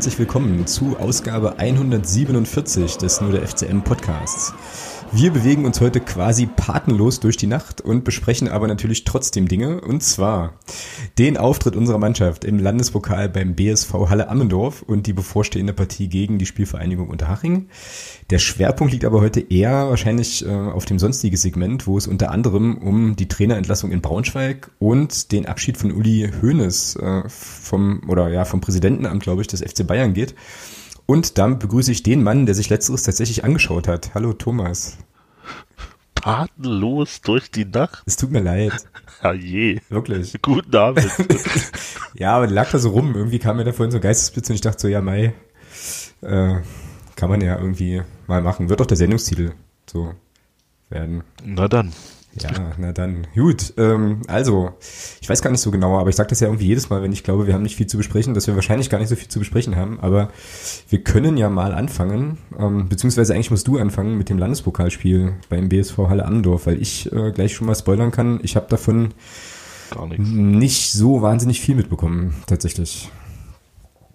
herzlich willkommen zu Ausgabe 147 des Nur der FCM Podcasts. Wir bewegen uns heute quasi patenlos durch die Nacht und besprechen aber natürlich trotzdem Dinge. Und zwar den Auftritt unserer Mannschaft im Landespokal beim BSV Halle Ammendorf und die bevorstehende Partie gegen die Spielvereinigung Unterhaching. Der Schwerpunkt liegt aber heute eher wahrscheinlich äh, auf dem sonstigen Segment, wo es unter anderem um die Trainerentlassung in Braunschweig und den Abschied von Uli Hoeneß äh, vom, oder ja, vom Präsidentenamt, glaube ich, des FC Bayern geht. Und damit begrüße ich den Mann, der sich letzteres tatsächlich angeschaut hat. Hallo Thomas. Tatenlos durch die Nacht? Es tut mir leid. Ja je. Wirklich. Guten Abend. ja, aber lag da so rum. Irgendwie kam mir da vorhin so ein Geistesblitz und ich dachte so, ja, Mai, äh, kann man ja irgendwie mal machen. Wird doch der Sendungstitel so werden. Na dann. Ja, na dann. Gut. Ähm, also, ich weiß gar nicht so genau, aber ich sage das ja irgendwie jedes Mal, wenn ich glaube, wir haben nicht viel zu besprechen, dass wir wahrscheinlich gar nicht so viel zu besprechen haben. Aber wir können ja mal anfangen, ähm, beziehungsweise eigentlich musst du anfangen mit dem Landespokalspiel beim BSV Halle Andorf, weil ich äh, gleich schon mal spoilern kann. Ich habe davon gar nicht so wahnsinnig viel mitbekommen, tatsächlich.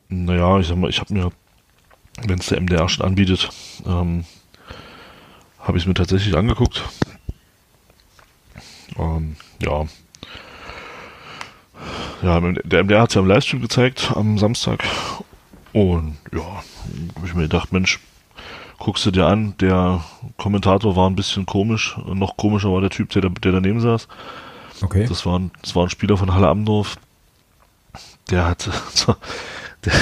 Naja, ich sag mal, ich habe mir, wenn es der MDR schon anbietet, ähm, habe ich es mir tatsächlich angeguckt ähm, ja. Ja, der MDR hat es ja im Livestream gezeigt am Samstag. Und ja, habe ich mir gedacht, Mensch, guckst du dir an, der Kommentator war ein bisschen komisch. Noch komischer war der Typ, der, der daneben saß. Okay. Das war, ein, das war ein Spieler von Halle Amdorf. Der hat, der,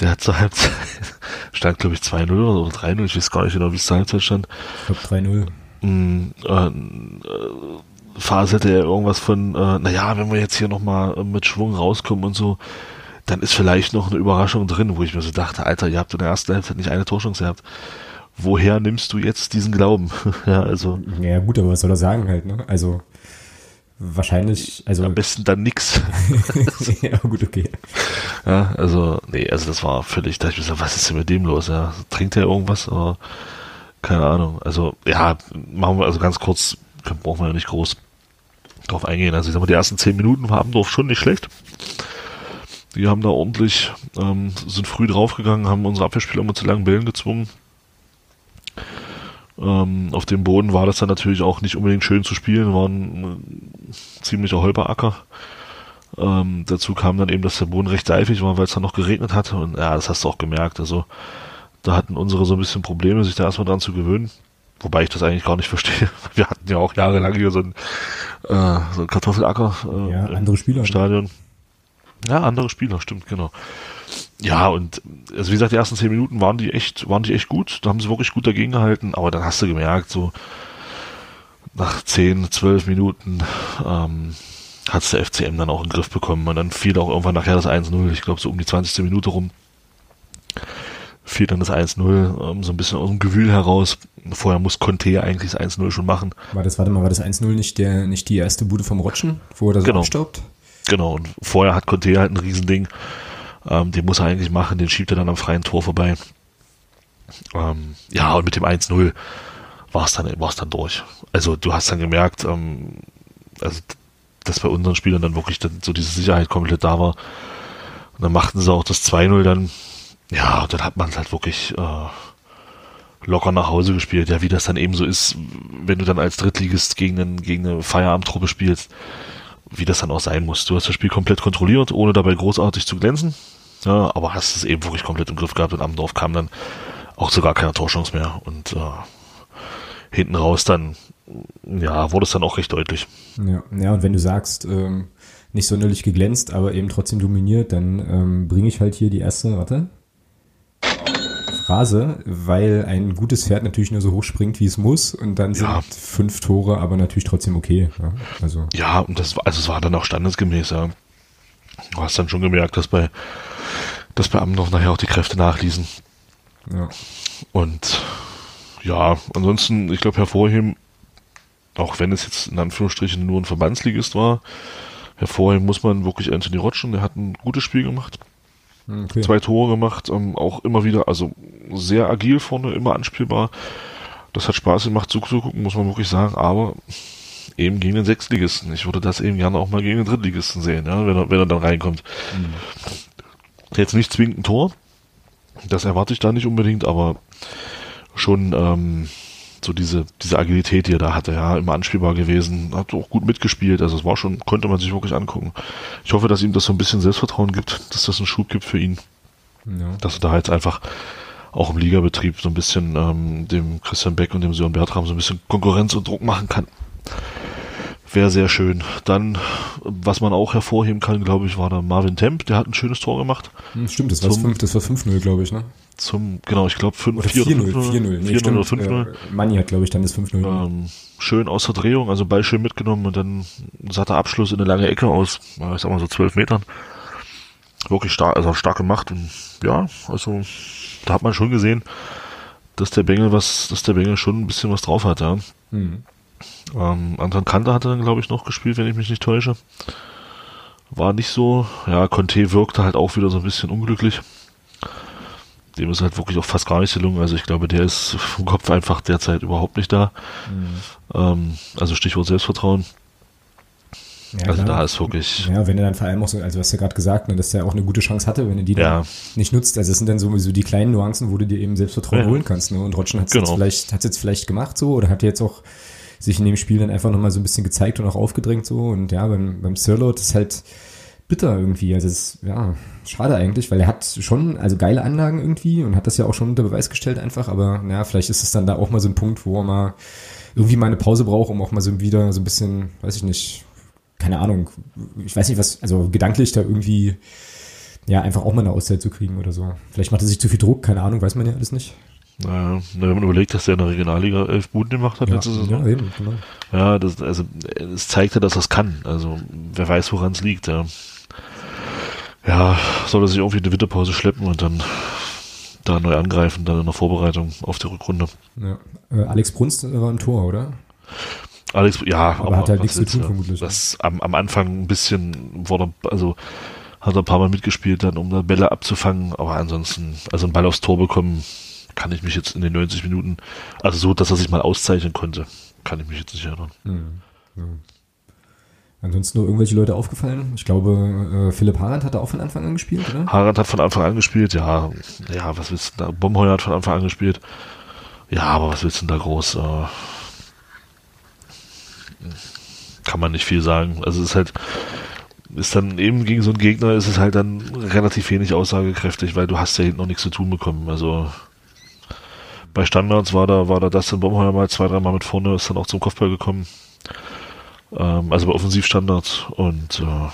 der hat zur Halbzeit, stand glaube ich 2-0 oder 3-0, ich weiß gar nicht genau, wie es zur Halbzeit stand. Ich glaube 3-0. Mm, äh, äh, faselte er irgendwas von, äh, naja, wenn wir jetzt hier nochmal äh, mit Schwung rauskommen und so, dann ist vielleicht noch eine Überraschung drin, wo ich mir so dachte, Alter, ihr habt in der ersten Halbzeit nicht eine Torchance gehabt. Woher nimmst du jetzt diesen Glauben? ja, also. Ja, gut, aber was soll er sagen halt, ne? Also, wahrscheinlich, also. Am besten dann nix. ja, gut, okay. Ja, also, nee, also das war völlig, da ich mir so, was ist denn mit dem los? Ja, trinkt er irgendwas? Oder, keine Ahnung. Also, ja, machen wir also ganz kurz, brauchen wir ja nicht groß drauf eingehen. Also ich sag mal, die ersten zehn Minuten waren Dorf schon nicht schlecht. Die haben da ordentlich, ähm, sind früh draufgegangen, haben unsere Abwehrspieler immer zu langen Bällen gezwungen. Ähm, auf dem Boden war das dann natürlich auch nicht unbedingt schön zu spielen, war ein ziemlicher Holperacker. Ähm, dazu kam dann eben, dass der Boden recht seifig war, weil es dann noch geregnet hat. Und ja, das hast du auch gemerkt. Also da hatten unsere so ein bisschen Probleme, sich da erstmal dran zu gewöhnen. Wobei ich das eigentlich gar nicht verstehe. Wir hatten ja auch jahrelang hier so ein, äh, so ein Kartoffelacker äh, ja, andere Spieler, im Stadion. Ja, andere Spieler, stimmt, genau. Ja, und also wie gesagt, die ersten zehn Minuten waren die echt, waren die echt gut. Da haben sie wirklich gut dagegen gehalten, aber dann hast du gemerkt, so nach zehn, zwölf Minuten ähm, hat der FCM dann auch in den Griff bekommen. Und dann fiel auch irgendwann nachher das 1-0, ich glaube so um die 20. Minute rum fiel dann das 1-0 ähm, so ein bisschen aus dem Gewühl heraus. Vorher muss Conte eigentlich das 1-0 schon machen. War das, warte mal, war das 1-0 nicht der, nicht die erste Bude vom Rotschen, wo er da so genau. abstaubt? Genau, und vorher hat Conte halt ein Riesending. Ähm, den muss er eigentlich machen, den schiebt er dann am freien Tor vorbei. Ähm, ja, und mit dem 1-0 war es dann, war's dann durch. Also du hast dann gemerkt, ähm, also, dass bei unseren Spielern dann wirklich dann so diese Sicherheit komplett da war. Und dann machten sie auch das 2-0 dann ja, dann hat man es halt wirklich äh, locker nach Hause gespielt. Ja, wie das dann eben so ist, wenn du dann als Drittligist gegen, einen, gegen eine Feierabendtruppe spielst, wie das dann auch sein muss. Du hast das Spiel komplett kontrolliert, ohne dabei großartig zu glänzen. Ja, aber hast es eben wirklich komplett im Griff gehabt und am Dorf kam dann auch sogar keine Torchance mehr. Und äh, hinten raus dann, ja, wurde es dann auch recht deutlich. Ja, ja und wenn du sagst, ähm, nicht sonderlich geglänzt, aber eben trotzdem dominiert, dann ähm, bringe ich halt hier die erste, warte, Phrase, weil ein gutes Pferd natürlich nur so hoch springt, wie es muss und dann sind ja. fünf Tore aber natürlich trotzdem okay. Ja, also. ja und das, also es war dann auch standesgemäß, ja. Du hast dann schon gemerkt, dass bei, dass bei Amendorf nachher auch die Kräfte nachließen. Ja. Und ja, ansonsten, ich glaube, hervorheben, auch wenn es jetzt in Anführungsstrichen nur ein Verbandsligist war, hervorheben muss man wirklich Anthony Rotschen, der hat ein gutes Spiel gemacht. Okay. Zwei Tore gemacht, ähm, auch immer wieder, also sehr agil vorne, immer anspielbar. Das hat Spaß gemacht zuzugucken, muss man wirklich sagen, aber eben gegen den Sechstligisten. Ich würde das eben gerne auch mal gegen den Drittligisten sehen, ja, wenn er, wenn er dann reinkommt. Mhm. Jetzt nicht zwingend ein Tor. Das erwarte ich da nicht unbedingt, aber schon ähm, so diese, diese Agilität, die er da hatte, ja, immer anspielbar gewesen, hat auch gut mitgespielt, also es war schon, konnte man sich wirklich angucken. Ich hoffe, dass ihm das so ein bisschen Selbstvertrauen gibt, dass das einen Schub gibt für ihn. Ja. Dass er da jetzt einfach auch im Ligabetrieb so ein bisschen ähm, dem Christian Beck und dem Sören Bertram so ein bisschen Konkurrenz und Druck machen kann. Wäre sehr schön. Dann, was man auch hervorheben kann, glaube ich, war der Marvin Temp, der hat ein schönes Tor gemacht. Hm, stimmt, das war 5, das war 5-0, glaube ich, ne? Zum, genau, ich glaube 5 4-0. 4-0, 4-0 oder 5-0. Äh, Manni hat, glaube ich, dann das 5-0. Ähm, schön aus der Drehung, also Ball schön mitgenommen und dann satter Abschluss in eine lange Ecke aus, ich sag mal so 12 Metern. Wirklich stark, also stark gemacht und ja, also da hat man schon gesehen, dass der Bengel was, dass der Bengel schon ein bisschen was drauf hat, ja. Mhm. Ähm, Anton Kanter hatte dann, glaube ich, noch gespielt, wenn ich mich nicht täusche. War nicht so. Ja, Conte wirkte halt auch wieder so ein bisschen unglücklich. Dem ist halt wirklich auch fast gar nicht gelungen. Also ich glaube, der ist vom Kopf einfach derzeit überhaupt nicht da. Mhm. Ähm, also Stichwort Selbstvertrauen. Ja, also klar. da ist wirklich. Ja, wenn er dann vor allem auch so, also hast du ja gerade gesagt, ne, dass er auch eine gute Chance hatte, wenn er die ja. nicht nutzt. Also es sind dann sowieso die kleinen Nuancen, wo du dir eben Selbstvertrauen ja. holen kannst. Ne? Und Rotschen hat es genau. jetzt vielleicht, hat's jetzt vielleicht gemacht so oder hat jetzt auch sich in dem Spiel dann einfach nochmal so ein bisschen gezeigt und auch aufgedrängt so. Und ja, beim, beim Sirlot ist halt bitter irgendwie. Also es ist, ja, schade eigentlich, weil er hat schon, also geile Anlagen irgendwie und hat das ja auch schon unter Beweis gestellt einfach, aber naja, vielleicht ist es dann da auch mal so ein Punkt, wo er mal irgendwie mal eine Pause braucht, um auch mal so wieder so ein bisschen, weiß ich nicht, keine Ahnung, ich weiß nicht was, also gedanklich da irgendwie, ja, einfach auch mal eine Auszeit zu kriegen oder so. Vielleicht macht er sich zu viel Druck, keine Ahnung, weiß man ja alles nicht. Naja, wenn man überlegt, dass er in der Regionalliga elf Buden gemacht hat ja, letzte Saison. Ja, eben, genau. Ja, das, also, es zeigt ja, dass er es kann. Also, wer weiß, woran es liegt, ja. Ja, soll er sich irgendwie eine Winterpause schleppen und dann da neu angreifen, dann in der Vorbereitung auf die Rückrunde. Ja. Äh, Alex Brunst war im Tor, oder? Alex, ja, aber, aber hat halt nichts zu tun, vermutlich. Das am, am Anfang ein bisschen wurde, also hat er ein paar Mal mitgespielt, dann um da Bälle abzufangen, aber ansonsten, also einen Ball aufs Tor bekommen, kann ich mich jetzt in den 90 Minuten, also so, dass er sich mal auszeichnen konnte, kann ich mich jetzt nicht erinnern. Mhm. Ja. Ansonsten nur irgendwelche Leute aufgefallen? Ich glaube, äh, Philipp Harand hat da auch von Anfang an gespielt, oder? Harand hat von Anfang an gespielt, ja. Ja, was willst du da? Bomheuer hat von Anfang an gespielt. Ja, aber was willst du denn da groß? Äh, kann man nicht viel sagen. Also es ist halt, ist dann eben gegen so einen Gegner ist es halt dann relativ wenig aussagekräftig, weil du hast ja hinten noch nichts zu tun bekommen. Also bei Standards war da, war da Dustin Baumheuer mal zwei, dreimal mit vorne, ist dann auch zum Kopfball gekommen. Ähm, also bei Offensivstandards und äh,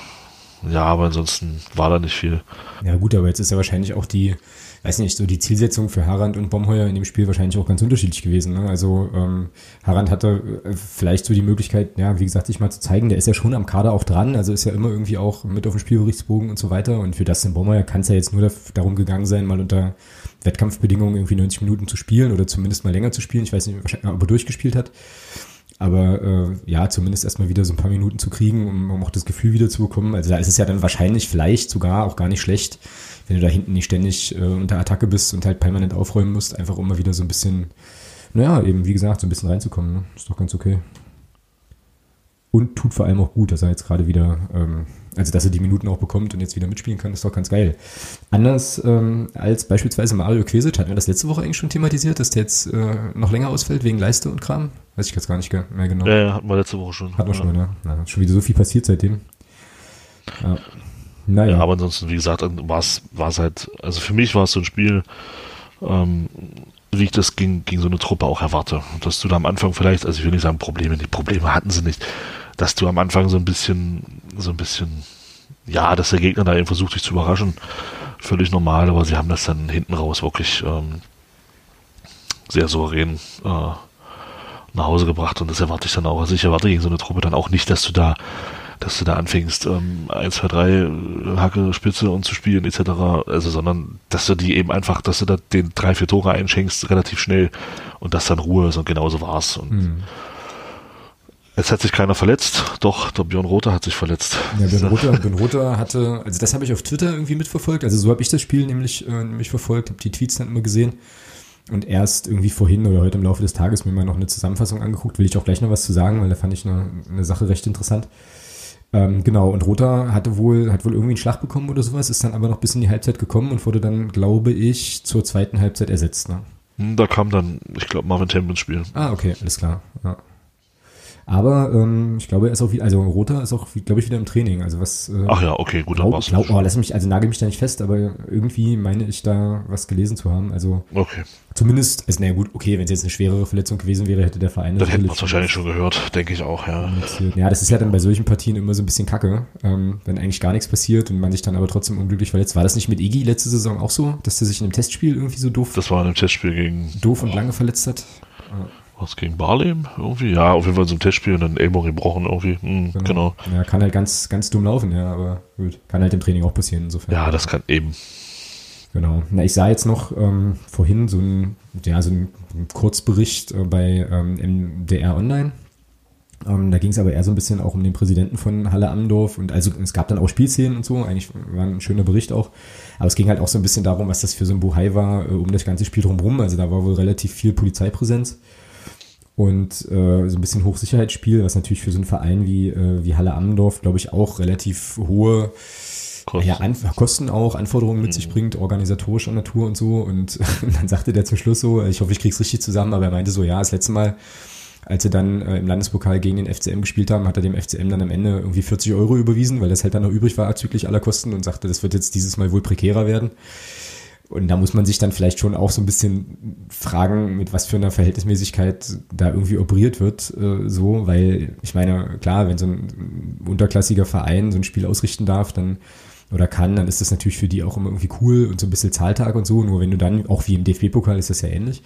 ja, aber ansonsten war da nicht viel. Ja gut, aber jetzt ist ja wahrscheinlich auch die, weiß nicht, so die Zielsetzung für Harand und Baumheuer in dem Spiel wahrscheinlich auch ganz unterschiedlich gewesen. Ne? Also ähm, Harand hatte äh, vielleicht so die Möglichkeit, ja, wie gesagt, sich mal zu zeigen, der ist ja schon am Kader auch dran, also ist ja immer irgendwie auch mit auf dem Spielberichtsbogen und so weiter. Und für Dustin Baumheuer kann es ja jetzt nur darum gegangen sein, mal unter Wettkampfbedingungen irgendwie 90 Minuten zu spielen oder zumindest mal länger zu spielen. Ich weiß nicht, ob er durchgespielt hat. Aber äh, ja, zumindest erstmal wieder so ein paar Minuten zu kriegen, um, um auch das Gefühl wieder zu bekommen. Also da ist es ja dann wahrscheinlich vielleicht sogar auch gar nicht schlecht, wenn du da hinten nicht ständig äh, unter Attacke bist und halt permanent aufräumen musst, einfach um mal wieder so ein bisschen, naja, eben wie gesagt, so ein bisschen reinzukommen. Ne? Ist doch ganz okay. Und tut vor allem auch gut, dass er jetzt gerade wieder ähm, also, dass er die Minuten auch bekommt und jetzt wieder mitspielen kann, ist doch ganz geil. Anders ähm, als beispielsweise Mario Quesic, hatten wir das letzte Woche eigentlich schon thematisiert, dass der jetzt äh, noch länger ausfällt wegen Leiste und Kram? Weiß ich jetzt gar nicht mehr genau. Ja, ja hatten wir letzte Woche schon. Hatten wir schon, ja. Na, schon wieder so viel passiert seitdem. Ja. Naja. Ja, aber ansonsten, wie gesagt, war es halt, also für mich war es so ein Spiel, ähm, wie ich das gegen, gegen so eine Truppe auch erwarte. Dass du da am Anfang vielleicht, also ich will nicht sagen Probleme, die Probleme hatten sie nicht, dass du am Anfang so ein bisschen, so ein bisschen, ja, dass der Gegner da eben versucht, dich zu überraschen, völlig normal, aber sie haben das dann hinten raus wirklich ähm, sehr souverän äh, nach Hause gebracht und das erwarte ich dann auch. Also ich erwarte gegen so eine Truppe dann auch nicht, dass du da, dass du da anfängst, ähm, 1, 2, 3 Hacke, Spitze und zu spielen etc. Also, sondern dass du die eben einfach, dass du da den drei, vier Tore einschenkst, relativ schnell und das dann Ruhe ist und genauso war's. Und mhm. Es hat sich keiner verletzt, doch der Björn Rother hat sich verletzt. Ja, Björn Rother, Björn Rother hatte, also das habe ich auf Twitter irgendwie mitverfolgt, also so habe ich das Spiel nämlich, äh, nämlich verfolgt, habe die Tweets dann immer gesehen und erst irgendwie vorhin oder heute im Laufe des Tages mir mal noch eine Zusammenfassung angeguckt, will ich auch gleich noch was zu sagen, weil da fand ich eine, eine Sache recht interessant. Ähm, genau, und Rother hatte wohl, hat wohl irgendwie einen Schlag bekommen oder sowas, ist dann aber noch bis in die Halbzeit gekommen und wurde dann, glaube ich, zur zweiten Halbzeit ersetzt. Ne? Hm, Da kam dann, ich glaube, Marvin Temp ins Spiel. Ah, okay, alles klar. Ja. Aber ähm, ich glaube, er ist auch wieder, also Rother ist auch, glaube ich, wieder im Training. Also was äh, Ach ja, okay, gut, dann glaub, war's. glaub, oh, lass mich, also nagel mich da nicht fest, aber irgendwie meine ich da was gelesen zu haben. Also Okay, zumindest, also naja gut, okay, wenn es jetzt eine schwerere Verletzung gewesen wäre, hätte der Verein dann wir natürlich es wahrscheinlich schon gehört, denke ich auch, ja. Ja, das ist ja dann bei solchen Partien immer so ein bisschen kacke, ähm, wenn eigentlich gar nichts passiert und man sich dann aber trotzdem unglücklich verletzt. War das nicht mit Iggy letzte Saison auch so, dass der sich in einem Testspiel irgendwie so doof, Das war in einem Testspiel gegen, doof und lange verletzt hat? Was, gegen Barlem irgendwie? Ja, auf jeden Fall so ein Testspiel und dann Ellbogen gebrochen irgendwie. Hm, genau. Ja, kann halt ganz, ganz dumm laufen, ja, aber gut. Kann halt im Training auch passieren, insofern. Ja, das kann eben. Genau. Na, ich sah jetzt noch ähm, vorhin so ein, ja, so ein Kurzbericht äh, bei ähm, MDR Online. Ähm, da ging es aber eher so ein bisschen auch um den Präsidenten von Halle Amdorf und also es gab dann auch Spielszenen und so, eigentlich war ein schöner Bericht auch. Aber es ging halt auch so ein bisschen darum, was das für so ein Buhai war, äh, um das ganze Spiel drumherum. Also da war wohl relativ viel Polizeipräsenz und äh, so ein bisschen Hochsicherheitsspiel, was natürlich für so einen Verein wie, äh, wie Halle Amdorf, glaube ich, auch relativ hohe Kosten. ja, An Kosten auch, Anforderungen mit sich bringt, organisatorischer Natur und so. Und dann sagte der zum Schluss so, ich hoffe, ich krieg's richtig zusammen, aber er meinte so, ja, das letzte Mal, als sie dann äh, im Landespokal gegen den FCM gespielt haben, hat er dem FCM dann am Ende irgendwie 40 Euro überwiesen, weil das halt dann noch übrig war bezüglich aller Kosten und sagte, das wird jetzt dieses Mal wohl prekärer werden. Und da muss man sich dann vielleicht schon auch so ein bisschen fragen, mit was für einer Verhältnismäßigkeit da irgendwie operiert wird, äh, so, weil ich meine, klar, wenn so ein unterklassiger Verein so ein Spiel ausrichten darf, dann oder kann, dann ist das natürlich für die auch immer irgendwie cool und so ein bisschen Zahltag und so. Nur wenn du dann, auch wie im DFB-Pokal ist das ja ähnlich,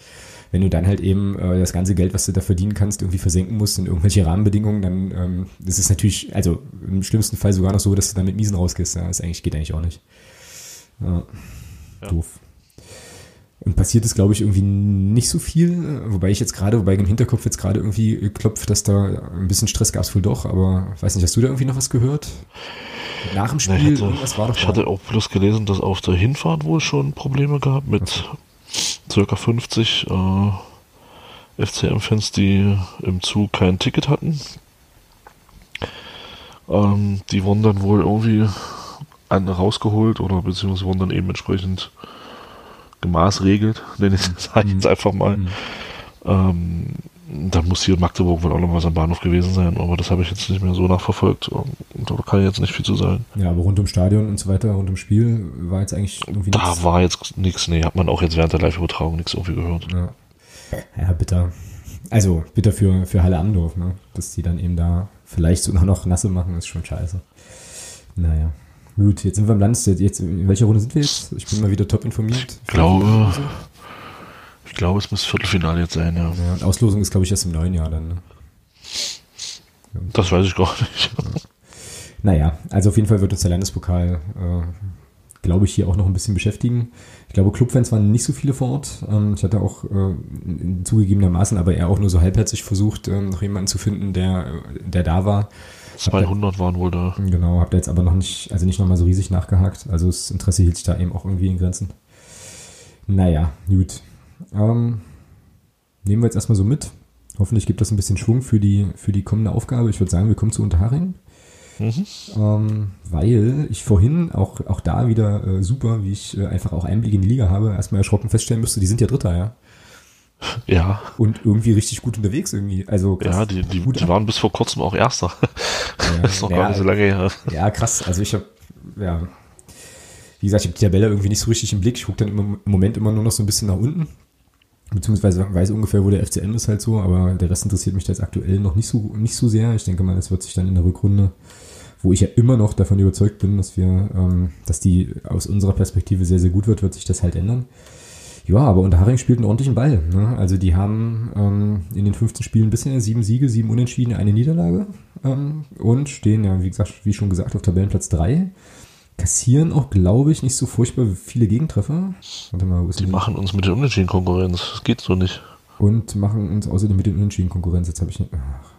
wenn du dann halt eben äh, das ganze Geld, was du da verdienen kannst, irgendwie versenken musst in irgendwelche Rahmenbedingungen, dann ähm, das ist natürlich, also im schlimmsten Fall sogar noch so, dass du dann mit Miesen rausgehst. Ja, das eigentlich geht eigentlich auch nicht. Ja. Ja. Doof. Und passiert ist, glaube ich, irgendwie nicht so viel, wobei ich jetzt gerade, wobei im Hinterkopf jetzt gerade irgendwie klopft, dass da ein bisschen Stress gab es wohl doch, aber weiß nicht, hast du da irgendwie noch was gehört? Nach dem Spiel, ich hatte, irgendwas war doch ich da. hatte auch bloß gelesen, dass auf der Hinfahrt wohl schon Probleme gab mit circa 50 äh, FCM-Fans, die im Zug kein Ticket hatten. Ähm, die wurden dann wohl irgendwie an, rausgeholt oder beziehungsweise wurden dann eben entsprechend gemaßregelt, nenne ich das jetzt einfach mal. Mhm. Ähm, dann muss hier in Magdeburg wohl auch noch was am Bahnhof gewesen sein, aber das habe ich jetzt nicht mehr so nachverfolgt. Und da kann ich jetzt nicht viel zu sagen. Ja, aber rund ums Stadion und so weiter, rund ums Spiel war jetzt eigentlich irgendwie Da nichts. war jetzt nichts, nee, hat man auch jetzt während der Live-Übertragung nichts irgendwie gehört. Ja. ja, bitter. Also, bitter für, für Halle Amdorf, ne? Dass die dann eben da vielleicht sogar noch nasse machen, ist schon scheiße. Naja. Gut, jetzt sind wir im Land. Jetzt, in welcher Runde sind wir jetzt? Ich bin mal wieder top informiert. Ich glaube, ich glaube, es muss Viertelfinale jetzt sein, ja. Ja, Auslosung ist, glaube ich, erst im neuen Jahr dann. Ne? Das weiß ich gar nicht. Naja, also auf jeden Fall wird uns der Landespokal, äh, glaube ich, hier auch noch ein bisschen beschäftigen. Ich glaube, Clubfans waren nicht so viele vor Ort. Ähm, ich hatte auch äh, zugegebenermaßen, aber eher auch nur so halbherzig versucht, ähm, noch jemanden zu finden, der, der da war. 200 waren wohl da. Genau, habt ihr jetzt aber noch nicht, also nicht nochmal so riesig nachgehakt. Also das Interesse hielt sich da eben auch irgendwie in Grenzen. Naja, gut. Ähm, nehmen wir jetzt erstmal so mit. Hoffentlich gibt das ein bisschen Schwung für die, für die kommende Aufgabe. Ich würde sagen, wir kommen zu Unterhaching. Mhm. Ähm, weil ich vorhin auch, auch da wieder äh, super, wie ich äh, einfach auch Einblick in die Liga habe, erstmal erschrocken feststellen müsste, die sind ja Dritter, ja. Ja, Und irgendwie richtig gut unterwegs irgendwie. Also krass. ja, die, die, die waren bis vor kurzem auch Erster. Ja, Das ist noch ja, gar nicht so lange her. Ja, krass. Also ich habe, ja, wie gesagt, ich habe die Tabelle irgendwie nicht so richtig im Blick. Ich gucke dann im Moment immer nur noch so ein bisschen nach unten. Beziehungsweise weiß ungefähr, wo der FCM ist halt so, aber der Rest interessiert mich da jetzt aktuell noch nicht so, nicht so sehr. Ich denke mal, das wird sich dann in der Rückrunde, wo ich ja immer noch davon überzeugt bin, dass wir, ähm, dass die aus unserer Perspektive sehr, sehr gut wird, wird sich das halt ändern. Ja, aber Unterhaching spielt einen ordentlichen Ball. Ne? Also die haben ähm, in den 15 Spielen bisher sieben Siege, sieben Unentschieden, eine Niederlage ähm, und stehen ja, wie gesagt, wie schon gesagt, auf Tabellenplatz 3. Kassieren auch, glaube ich, nicht so furchtbar viele Gegentreffer. Warte mal, wo ist Die machen uns mit der Unentschieden Konkurrenz. Das geht so nicht. Und machen uns außerdem mit den Unentschieden Konkurrenz. Jetzt habe ich nicht. Ach.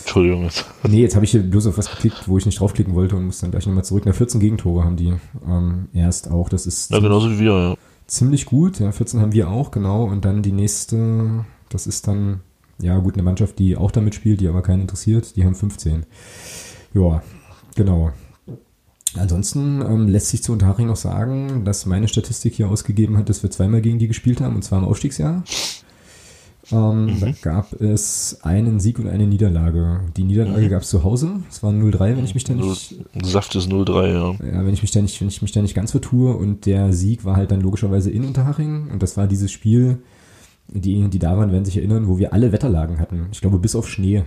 Entschuldigung jetzt. Nee, jetzt habe ich hier bloß auf was geklickt, wo ich nicht draufklicken wollte und muss dann gleich nochmal zurück. Na, 14 Gegentore haben die ähm, erst auch. Das ist Ja, genauso wie wir, ja. Ziemlich gut. Ja, 14 haben wir auch, genau. Und dann die nächste, das ist dann, ja gut, eine Mannschaft, die auch damit spielt, die aber keinen interessiert, die haben 15. Ja, genau. Ansonsten ähm, lässt sich zu Unterhaching noch sagen, dass meine Statistik hier ausgegeben hat, dass wir zweimal gegen die gespielt haben, und zwar im Aufstiegsjahr. Ähm, mhm. Da gab es einen Sieg und eine Niederlage. Die Niederlage mhm. gab es zu Hause. Es war 0-3, wenn ich mich da nicht. Saft ist 0-3, ja. Ja, wenn ich mich da nicht, wenn ich mich da nicht ganz vertue. Und der Sieg war halt dann logischerweise in Unterhaching. Und das war dieses Spiel, die, die da waren, werden sich erinnern, wo wir alle Wetterlagen hatten. Ich glaube, bis auf Schnee.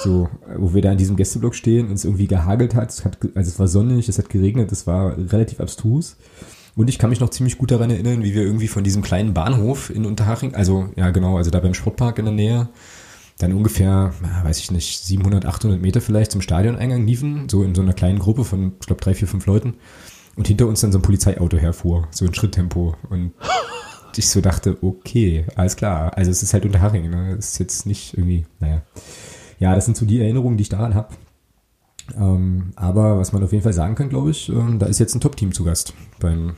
So, wo wir da in diesem Gästeblock stehen und es irgendwie gehagelt hat. Es hat also es war sonnig, es hat geregnet, es war relativ abstrus. Und ich kann mich noch ziemlich gut daran erinnern, wie wir irgendwie von diesem kleinen Bahnhof in Unterhaching, also ja genau, also da beim Sportpark in der Nähe, dann ungefähr, weiß ich nicht, 700, 800 Meter vielleicht zum Stadioneingang liefen, so in so einer kleinen Gruppe von, ich glaube, drei, vier, fünf Leuten. Und hinter uns dann so ein Polizeiauto herfuhr, so in Schritttempo. Und ich so dachte, okay, alles klar. Also es ist halt Unterhaching, ne? Es ist jetzt nicht irgendwie, naja. Ja, das sind so die Erinnerungen, die ich daran habe. Ähm, aber was man auf jeden Fall sagen kann, glaube ich, ähm, da ist jetzt ein Top-Team zu Gast beim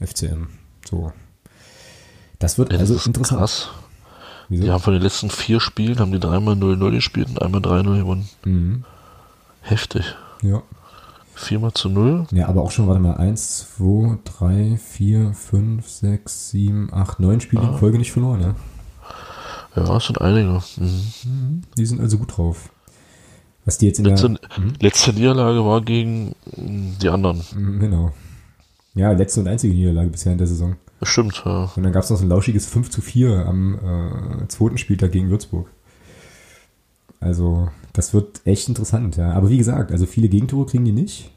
FCM. So. Das wird ja, also das interessant. Krass. Wieso? Die haben von den letzten vier Spielen, haben die dreimal 0-0 gespielt und einmal 3-0 gewonnen. Mhm. Heftig. Ja. Viermal zu 0. Ja, aber auch schon, warte mal, 1, 2, 3, 4, 5, 6, 7, 8, 9 Spiele ah. in Folge nicht verloren, ja. Ja, es sind einige. Mhm. Die sind also gut drauf. Was die jetzt in letzte, der... Mhm. Letzte Niederlage war gegen die anderen. Mhm, genau. Ja, letzte und einzige Niederlage bisher in der Saison. Das stimmt, ja. Und dann gab es noch so ein lauschiges 5 zu 4 am äh, zweiten Spieltag gegen Würzburg. Also, das wird echt interessant, ja. Aber wie gesagt, also viele Gegentore kriegen die nicht.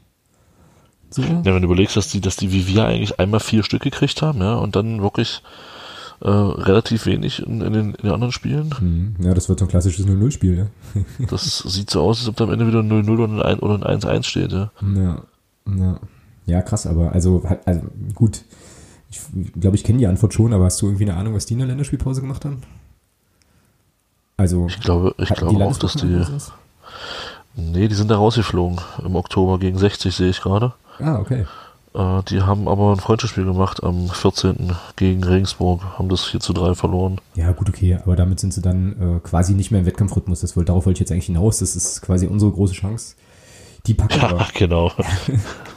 So. Ja, wenn du überlegst, dass die, dass die wie wir eigentlich einmal vier Stück gekriegt haben, ja, und dann wirklich äh, relativ wenig in, in, den, in, den, anderen Spielen. Mhm. Ja, das wird so ein klassisches 0-0-Spiel, ja. das sieht so aus, als ob da am Ende wieder 0-0 oder ein 1-1 steht, ja. Ja, ja. Ja, krass, aber also, also gut. Ich glaube, ich kenne die Antwort schon, aber hast du irgendwie eine Ahnung, was die in der Länderspielpause gemacht haben? Also, ich glaube, ich glaube auch, dass die. Nee, die sind da rausgeflogen im Oktober gegen 60, sehe ich gerade. Ah, okay. Äh, die haben aber ein Freundschaftsspiel gemacht am 14. gegen Regensburg, haben das 4 zu 3 verloren. Ja, gut, okay, aber damit sind sie dann äh, quasi nicht mehr im Wettkampfrhythmus. Das darauf wollte ich jetzt eigentlich hinaus. Das ist quasi unsere große Chance. Die packen wir. Ja, genau.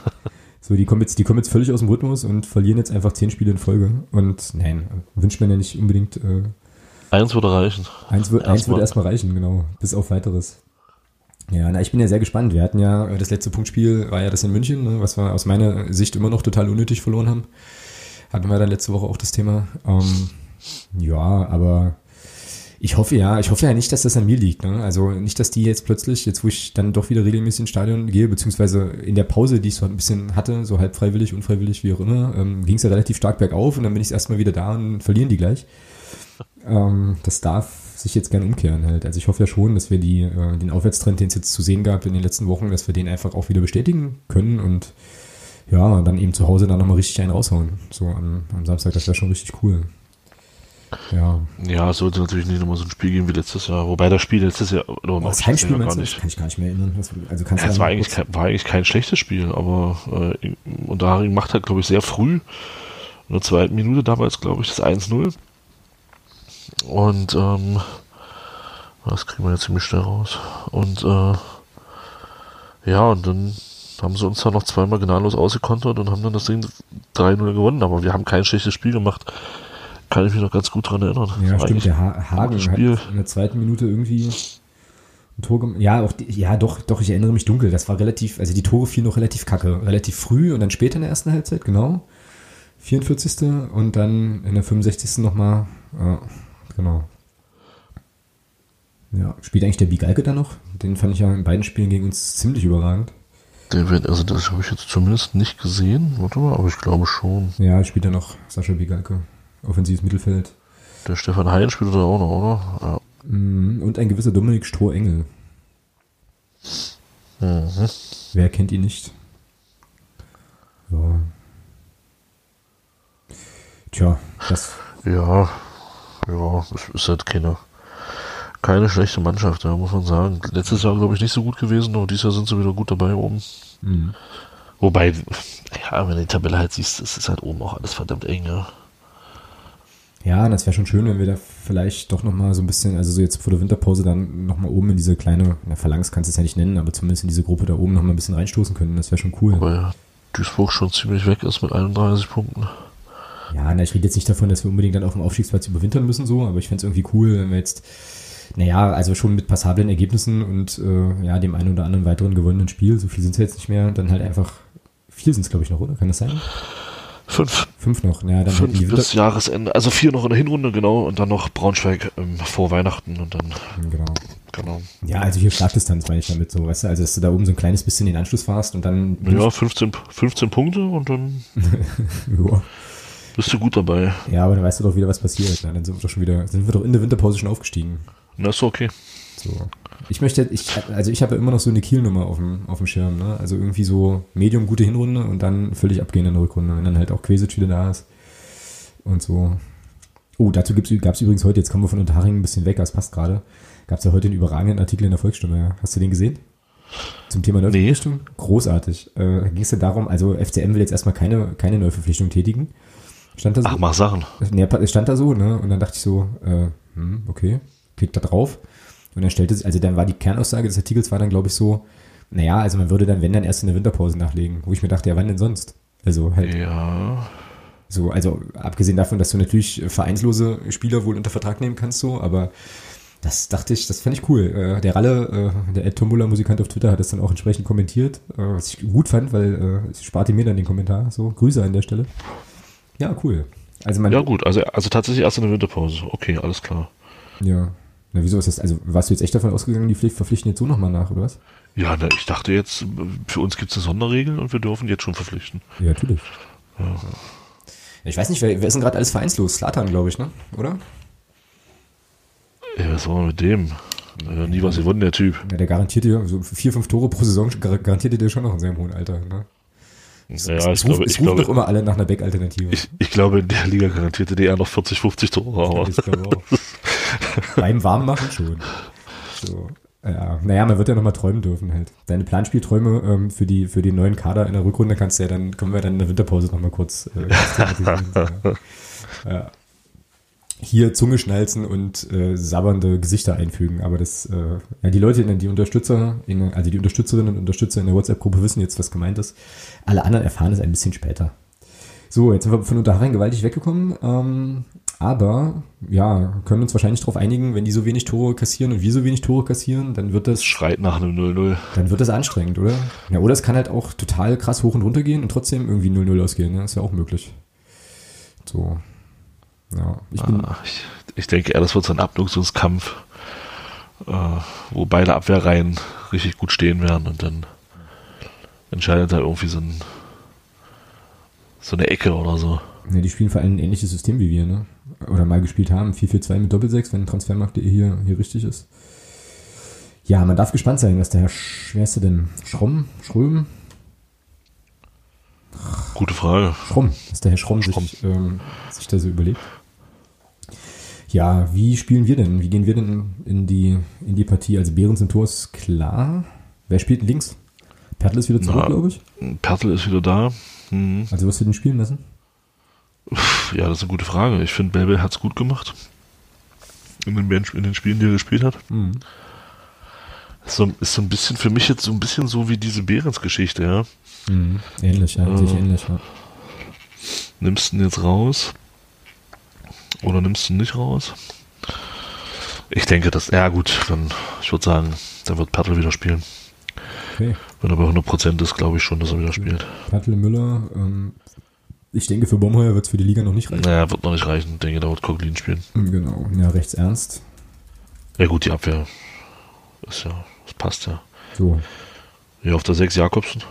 So, die kommen jetzt, die kommen jetzt völlig aus dem Rhythmus und verlieren jetzt einfach zehn Spiele in Folge. Und nein, wünscht man ja nicht unbedingt. Äh, eins würde reichen. Eins, wird, eins würde erstmal reichen, genau. Bis auf weiteres. Ja, na, ich bin ja sehr gespannt. Wir hatten ja, das letzte Punktspiel war ja das in München, ne, was wir aus meiner Sicht immer noch total unnötig verloren haben. Hatten wir dann letzte Woche auch das Thema. Ähm, ja, aber ich hoffe ja, ich hoffe ja nicht, dass das an mir liegt. Ne? Also nicht, dass die jetzt plötzlich, jetzt wo ich dann doch wieder regelmäßig ins Stadion gehe, beziehungsweise in der Pause, die ich so ein bisschen hatte, so halb freiwillig, unfreiwillig, wie auch immer, ähm, ging es ja relativ stark bergauf und dann bin ich erstmal wieder da und verlieren die gleich. Ähm, das darf sich jetzt gerne umkehren halt. Also ich hoffe ja schon, dass wir die, äh, den Aufwärtstrend, den es jetzt zu sehen gab in den letzten Wochen, dass wir den einfach auch wieder bestätigen können und ja, dann eben zu Hause dann nochmal richtig einen raushauen. So am, am Samstag, das wäre schon richtig cool. Ja. Ja, es sollte natürlich nicht nochmal so ein Spiel geben wie letztes Jahr. Wobei das Spiel letztes Jahr oder oh, das Heimspiel gar nicht. Kann ich gar nicht mehr erinnern. Also kannst ja, es war eigentlich, kein, war eigentlich kein schlechtes Spiel, aber äh, Unterharing macht halt, glaube ich, sehr früh in der zweiten Minute damals, glaube ich, das 1-0. Und ähm, das kriegen wir jetzt ziemlich schnell raus. Und äh, ja, und dann haben sie uns da noch zweimal gnadenlos ausgekontert und haben dann das Ding 3-0 gewonnen. Aber wir haben kein schlechtes Spiel gemacht kann ich mich noch ganz gut dran erinnern. Ja, stimmt, der ha Hagen hat in der zweiten Minute irgendwie ein Tor gemacht. Ja, auch die, ja, doch, doch, ich erinnere mich dunkel. Das war relativ, also die Tore fielen noch relativ kacke. Relativ früh und dann später in der ersten Halbzeit, genau. 44. und dann in der 65. nochmal, ja, genau. Ja, spielt eigentlich der Bigalke da noch? Den fand ich ja in beiden Spielen gegen uns ziemlich überragend. Den wird, also das habe ich jetzt zumindest nicht gesehen, warte mal, aber ich glaube schon. Ja, spielt er noch Sascha Bigalke offensives Mittelfeld. Der Stefan Hein spielt da auch noch, oder? Ja. Mhm, und ein gewisser Dominik Strohengel. Mhm. Wer kennt ihn nicht? Ja. Tja, das. Ja, ja, es ist halt keine, keine schlechte Mannschaft, ja, muss man sagen. Letztes Jahr, glaube ich, nicht so gut gewesen, aber dieses Jahr sind sie wieder gut dabei oben. Mhm. Wobei, ja, wenn du die Tabelle halt siehst, ist es halt oben auch alles verdammt eng, ja. Ja, das wäre schon schön, wenn wir da vielleicht doch nochmal so ein bisschen, also so jetzt vor der Winterpause dann nochmal oben in diese kleine, na, Phalanx kannst du es ja nicht nennen, aber zumindest in diese Gruppe da oben nochmal ein bisschen reinstoßen können. Das wäre schon cool. Weil ja Duisburg schon ziemlich weg ist mit 31 Punkten. Ja, na, ich rede jetzt nicht davon, dass wir unbedingt dann auf dem Aufstiegsplatz überwintern müssen, so, aber ich fände es irgendwie cool, wenn wir jetzt, naja, also schon mit passablen Ergebnissen und äh, ja, dem einen oder anderen weiteren gewonnenen Spiel, so viel sind es jetzt nicht mehr, dann halt einfach, vier sind es, glaube ich, noch, oder? Kann das sein? Fünf. Fünf noch, ja, dann Fünf bis Jahresende. Also vier noch in der Hinrunde, genau. Und dann noch Braunschweig ähm, vor Weihnachten und dann, Genau. genau. Ja, also hier Schlagdistanz meine ich damit so, weißt du, also dass du da oben so ein kleines bisschen den Anschluss fahrst und dann Ja, 15, 15 Punkte und dann ja. bist du gut dabei. ja, aber dann weißt du doch wieder, was passiert. Na, dann sind wir doch schon wieder, sind wir doch in der Winterpause schon aufgestiegen. Na, ist okay. So. Ich möchte, ich, also ich habe ja immer noch so eine Kielnummer auf dem, auf dem Schirm, ne? Also irgendwie so Medium gute Hinrunde und dann völlig abgehend in der Rückrunde, wenn dann halt auch Quesic wieder da ist. Und so. Oh, dazu gab es übrigens heute, jetzt kommen wir von Unterhaching ein bisschen weg, das passt gerade. Gab es ja heute einen überragenden Artikel in der Volksstimme. ja. Hast du den gesehen? Zum Thema Neuverpflichtung? Großartig. Äh, ging es ja darum, also FCM will jetzt erstmal keine, keine Neuverpflichtung tätigen. Stand da so? Ach, mach Sachen. Nee, stand da so, ne? Und dann dachte ich so, äh, hm, okay, klick da drauf. Und dann stellte sich, also dann war die Kernaussage des Artikels war dann, glaube ich, so, naja, also man würde dann, wenn dann erst in der Winterpause nachlegen, wo ich mir dachte, ja, wann denn sonst? Also halt, Ja. so, also abgesehen davon, dass du natürlich vereinslose Spieler wohl unter Vertrag nehmen kannst, so, aber das dachte ich, das fand ich cool. Äh, der Ralle, äh, der Ed Tombola Musikant auf Twitter hat das dann auch entsprechend kommentiert, äh, was ich gut fand, weil äh, es sparte mir dann den Kommentar, so, Grüße an der Stelle. Ja, cool. Also man, Ja, gut. Also, also tatsächlich erst in der Winterpause. Okay, alles klar. Ja. Na, wieso ist das? Also, warst du jetzt echt davon ausgegangen, die Pflicht verpflichten jetzt so nochmal nach, oder was? Ja, na, ich dachte jetzt, für uns gibt es eine Sonderregel und wir dürfen jetzt schon verpflichten. Ja, natürlich. Ich weiß nicht, wer, wer ist denn gerade alles vereinslos? Slatan, glaube ich, ne? Oder? Ja, was war mit dem? Ja, nie was gewonnen, der Typ. Ja, der garantiert dir, so vier, fünf Tore pro Saison gar- garantiert dir schon noch in seinem hohen Alter, ne? Es, Ja, es, ich es, glaube, rufen- es ich glaube, doch immer alle nach einer Back-Alternative. ich, ich glaube, in der Liga garantierte der eher noch 40, 50 Tore. Aber Ich glaube auch. Beim Warmmachen schon. So. Ja, naja, man wird ja nochmal träumen dürfen halt. Deine Planspielträume ähm, für, die, für den neuen Kader in der Rückrunde kannst du ja dann, können wir dann in der Winterpause nochmal kurz äh, kurz thematisieren. ja. Ja. Hier Zunge schnalzen und äh, sabbernde Gesichter einfügen. Aber das, äh, ja, die Leute, die Unterstützer, in, also die Unterstützerinnen und Unterstützer in der WhatsApp-Gruppe wissen jetzt, was gemeint ist. Alle anderen erfahren es ein bisschen später. So, jetzt sind wir von Unterhaching gewaltig weggekommen. Ähm, aber ja, können uns wahrscheinlich darauf einigen, wenn die so wenig Tore kassieren und wir so wenig Tore kassieren, dann wird das, schreit nach einem 0-0. dann wird das anstrengend, oder? Ja, oder es kann halt auch total krass hoch und runter gehen und trotzdem irgendwie 0-0 ausgehen. Ne? Ist ja auch möglich. So. Ja, ich bin, Ah, ich, ich denke eher, das wird so ein Abnutzungskampf, äh, wo beide Abwehrreihen richtig gut stehen werden und dann entscheidet da irgendwie so, ein, so eine Ecke oder so. ne, die spielen vor allem ein ähnliches System wie wir, ne? Oder mal gespielt haben. 4-4-2 mit Doppelsechs, wenn Transfermarkt.de hier, hier richtig ist. Ja, man darf gespannt sein, was der Herr, Sch- wer ist der denn? Schromm? Schröm? Gute Frage. Schromm, dass der Herr Schromm, Schromm. Sich, ähm, sich da so überlegt. Ja, wie spielen wir denn? Wie gehen wir denn in die, in die Partie? Also Behrens im Tor ist klar. Wer spielt links? Pertl ist wieder zurück, glaube ich. Pertl ist wieder da. Hm. Also wirst du den spielen lassen? Ja, das ist eine gute Frage. Ich finde, Belbel hat es gut gemacht. In den, in den Spielen, die er gespielt hat. Mhm. Ist so, ist so ein bisschen für mich jetzt so ein bisschen so wie diese Behrens-Geschichte, ja. Mhm. Ähnlich, ja. Sich Äh. ähnlich, ja. Nimmst du ihn jetzt raus? Oder nimmst du ihn nicht raus? Ich denke, dass, ja gut, dann, ich würde sagen, dann wird Pertl wieder spielen. Okay. Wenn er bei 100% ist, glaube ich schon, dass er wieder spielt. Pertl, Müller. Ähm, ich denke, für Baumheuer wird es für die Liga noch nicht reichen. Naja, wird noch nicht reichen. Ich denke, da wird Coglin spielen. Genau. Ja, rechts ernst. Ja gut, die Abwehr ist ja, das passt ja. So, Hier auf der 6 Jakobsen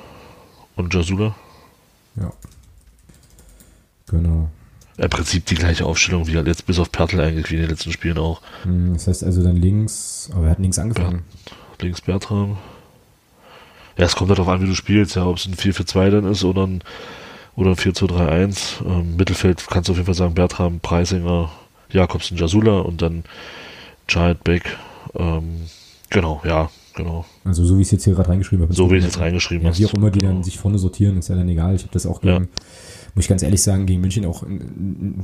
und Jasula. ja. Genau. Im Prinzip die gleiche Aufstellung wie halt jetzt, bis auf Pertl eigentlich, wie in den letzten Spielen auch. Mhm, Das heißt also dann links, aber er hat links angefangen. Links Bertram. Ja, es kommt halt darauf an, wie du spielst, ja, ob es ein 4-4-2 dann ist oder ein, oder ein 4-2-3-1. Ähm, Mittelfeld kannst du auf jeden Fall sagen, Bertram, Preisinger, Jakobsen, Jasula und dann Child Beck. Ähm, genau, ja, genau. Also so wie ich es jetzt hier gerade reingeschrieben habe. So wie ich es jetzt reingeschrieben Ja, hast. wie auch immer die Genau. dann sich vorne sortieren, ist ja dann egal. Ich habe das auch gegen muss ich ganz ehrlich sagen, gegen München auch,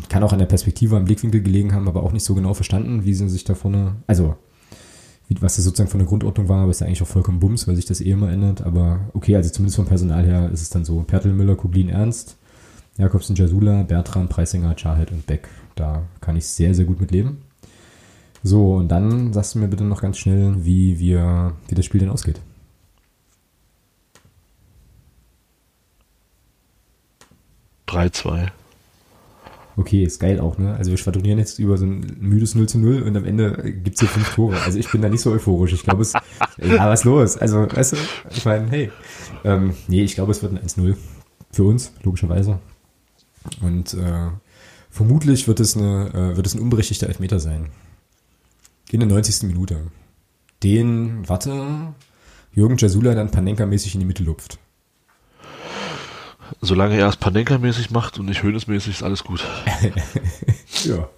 kann auch an der Perspektive am Blickwinkel gelegen haben, aber auch nicht so genau verstanden, wie sie sich da vorne, also wie, was das sozusagen von der Grundordnung war, aber ist ja eigentlich auch vollkommen Bums, weil sich das eh immer ändert. Aber okay, also zumindest vom Personal her ist es dann so. Pertel, Müller, Kublin, Ernst, Jakobsen, Jasula, Bertram, Preisinger, Charheit und Beck. Da kann ich sehr, sehr gut mit leben. So, und dann sagst du mir bitte noch ganz schnell, wie wir, wie das Spiel denn ausgeht. Drei, zwei. Okay, ist geil auch, ne? Also wir schwadronieren jetzt über so ein müdes 0 zu 0 und am Ende gibt's hier fünf Tore. Also ich bin da nicht so euphorisch. Ich glaube es, ja, was los? Also, weißt du, ich meine, hey. Ähm, nee, ich glaube, es wird ein 1-0 für uns, logischerweise. Und äh, vermutlich wird es, eine, äh, wird es ein unberechtigter Elfmeter sein. In der 90. Minute. Den, warte, Jürgen Jasula dann Panenka-mäßig in die Mitte lupft. Solange er es Panenka-mäßig macht und nicht Höhnes-mäßig, ist alles gut. ja.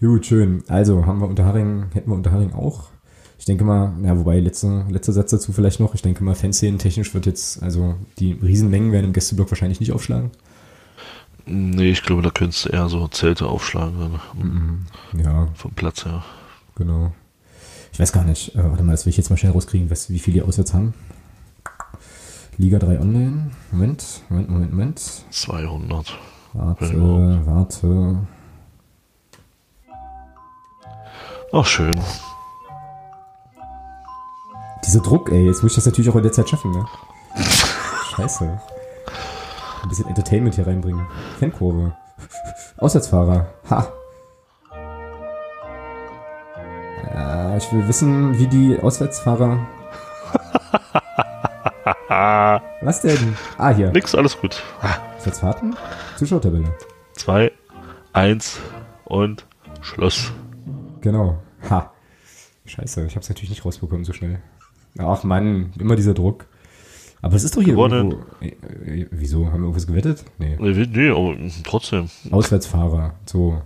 Gut, schön. Also haben wir Unterharing, hätten wir Unterharing auch. Ich denke mal, ja, wobei letzter letzter Satz dazu vielleicht noch. Ich denke mal, Fanszenen technisch wird jetzt, also die Riesenmengen werden im Gästeblock wahrscheinlich nicht aufschlagen. Nee, ich glaube, da könntest du eher so Zelte aufschlagen. Mhm. Ja. Vom Platz her. Genau. Ich weiß gar nicht. Äh, warte mal, das will ich jetzt mal schnell rauskriegen, du, wie viele die auswärts haben? Liga 3 Online. Moment, Moment, Moment, Moment. 200. Warte, warte. Ach, schön. Dieser Druck, ey, jetzt muss ich das natürlich auch in der Zeit schaffen, ne? Scheiße. Ein bisschen Entertainment hier reinbringen. Fankurve. Auswärtsfahrer. Ha. Ja, ich will wissen, wie die Auswärtsfahrer Was denn? Ah, hier. Nix, alles gut. Jetzt warten? Zuschauertabelle. 2, 1 und Schluss. Genau. Ha. Scheiße, ich hab's natürlich nicht rausbekommen so schnell. Ach Mann, immer dieser Druck. Aber es ist doch hier Gewonnen. irgendwo. Äh, äh, wieso? Haben wir irgendwas gewettet? Nee. Nee, nee, aber trotzdem. Auswärtsfahrer. So.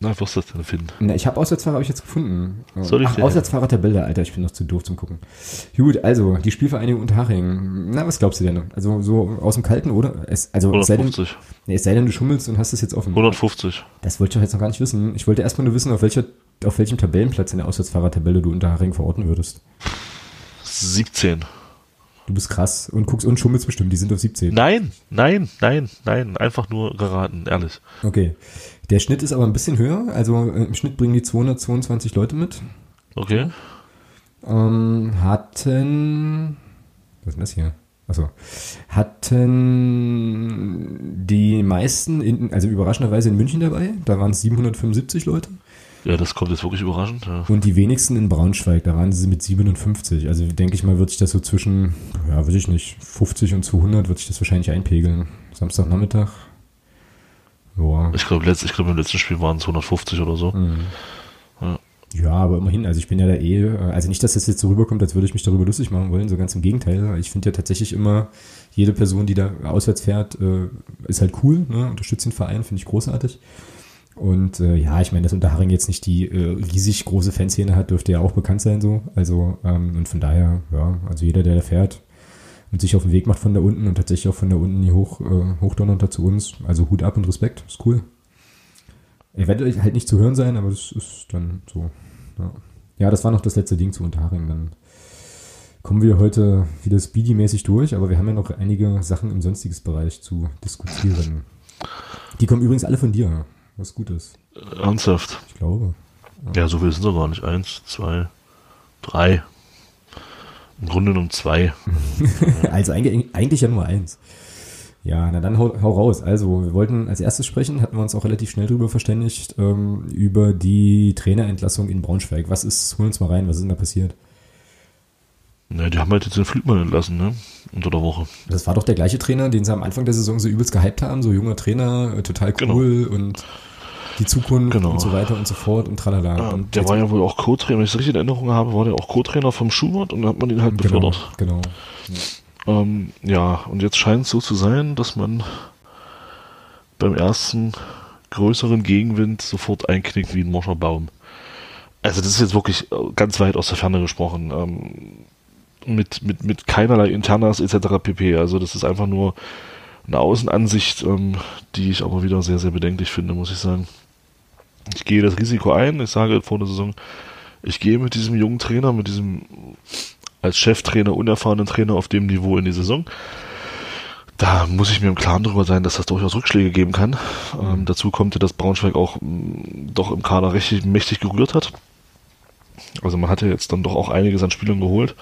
Na, was ist das denn finden? Na, ich habe Auswärtsfahrer habe ich jetzt gefunden. Soll ich Ach, dir- Auswärtsfahrer-Tabelle, Alter, ich bin noch zu doof zum Gucken. Gut, also, die Spielvereinigung Unterhaching. Na, was glaubst du denn? Also, so aus dem Kalten, oder? Es, also, es sei, denn, 150. nee, es sei denn, du schummelst und hast es jetzt offen. 150. Das wollte ich doch jetzt noch gar nicht wissen. Ich wollte erstmal nur wissen, auf, welcher, auf welchem Tabellenplatz in der Auswärtsfahrertabelle du Unterhaching verorten würdest. 17. Du bist krass und guckst und schummelst bestimmt, die sind auf 17. Nein, nein, nein, nein. Einfach nur geraten, ehrlich. Okay. Der Schnitt ist aber ein bisschen höher, also äh, im Schnitt bringen die 222 Leute mit. Okay. Ähm, hatten. Was ist denn das hier? Achso. Hatten die meisten, in, also überraschenderweise in München dabei. Da waren es 775 Leute. Ja, das kommt jetzt wirklich überraschend. Ja. Und die wenigsten in Braunschweig. Da waren sie mit 57. Also denke ich mal, wird sich das so zwischen, ja, weiß ich nicht, 50 und 200 wird sich das wahrscheinlich einpegeln. Samstagnachmittag. Ja. Ich glaube, letzt, ich glaube, im letzten Spiel waren es 150 oder so. Mhm. Ja. Ja, aber immerhin, also ich bin ja da eh, also nicht, dass das jetzt so rüberkommt, als würde ich mich darüber lustig machen wollen, so ganz im Gegenteil. Ich finde ja tatsächlich immer, jede Person, die da auswärts fährt, äh, ist halt cool, ne? unterstützt den Verein, finde ich großartig. Und äh, ja, ich meine, dass Unterharing jetzt nicht die äh, riesig große Fanszene hat, dürfte ja auch bekannt sein so. Also, ähm, und von daher, ja, also jeder, der da fährt und sich auf den Weg macht von da unten und tatsächlich auch von da unten hier hoch, äh, hochdonnert da zu uns, also Hut ab und Respekt, ist cool. Ihr werdet halt nicht zu hören sein, aber das ist dann so. Ja, ja das war noch das letzte Ding zu Unterharing. Dann kommen wir heute wieder speedy-mäßig durch, aber wir haben ja noch einige Sachen im sonstiges Bereich zu diskutieren. Die kommen übrigens alle von dir, was gut ist. Ernsthaft. Ich glaube. Ja, so viel sind sie gar nicht. Eins, zwei, drei. Im Grunde genommen zwei. also eigentlich, eigentlich ja nur eins. Ja, na dann hau, hau raus. Also, wir wollten als erstes sprechen, hatten wir uns auch relativ schnell drüber verständigt, ähm, über die Trainerentlassung in Braunschweig. Was ist, hol uns mal rein, was ist denn da passiert? Ja, die haben halt jetzt den Flügmann entlassen, ne? Unter der Woche. Das war doch der gleiche Trainer, den sie am Anfang der Saison so übelst gehypt haben, so junger Trainer, äh, total cool und die Zukunft Genau. und so weiter und so fort und tralala. Ja, und der war ja wohl auch Co-Trainer, wenn ich es richtig in Erinnerung habe, war der auch Co-Trainer vom Schubert und dann hat man ihn halt genau, befördert. genau. Ähm, ja, und jetzt scheint es so zu sein, dass man beim ersten größeren Gegenwind sofort einknickt wie ein morscher Baum. Also das ist jetzt wirklich äh, ganz weit aus der Ferne gesprochen. Ähm, mit, mit, mit keinerlei Internas etc. pp. Also das ist einfach nur eine Außenansicht, ähm, die ich aber wieder sehr, sehr bedenklich finde, muss ich sagen. Ich gehe das Risiko ein, ich sage vor der Saison, ich gehe mit diesem jungen Trainer, mit diesem als Cheftrainer, unerfahrenen Trainer auf dem Niveau in die Saison. Da muss ich mir im Klaren darüber sein, dass das durchaus Rückschläge geben kann. Ähm, mhm. dazu kommt ja, dass Braunschweig auch mh, mm, doch im Kader richtig mächtig gerührt hat. Also man hatte jetzt dann doch auch einiges an Spielern geholt,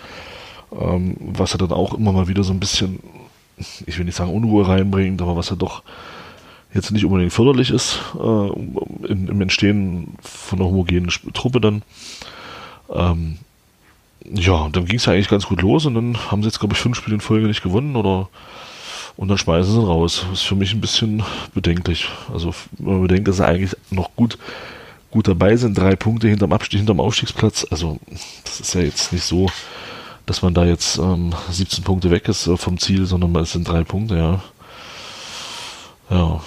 ähm, was er dann auch immer mal wieder so ein bisschen, ich will nicht sagen Unruhe reinbringt, aber was er doch jetzt nicht unbedingt förderlich ist äh, im, im Entstehen von einer homogenen Truppe dann. Ähm, ja, dann ging es ja eigentlich ganz gut los und dann haben sie jetzt, glaube ich, fünf Spiele in Folge nicht gewonnen oder und dann schmeißen sie raus. Das ist für mich ein bisschen bedenklich. Also wenn man bedenkt, dass sie eigentlich noch gut, gut dabei sind, drei Punkte hinterm Abstieg, hinterm Aufstiegsplatz. Also das ist ja jetzt nicht so, dass man da jetzt ähm, 17 Punkte weg ist äh, vom Ziel, sondern es sind drei Punkte, ja. Ja.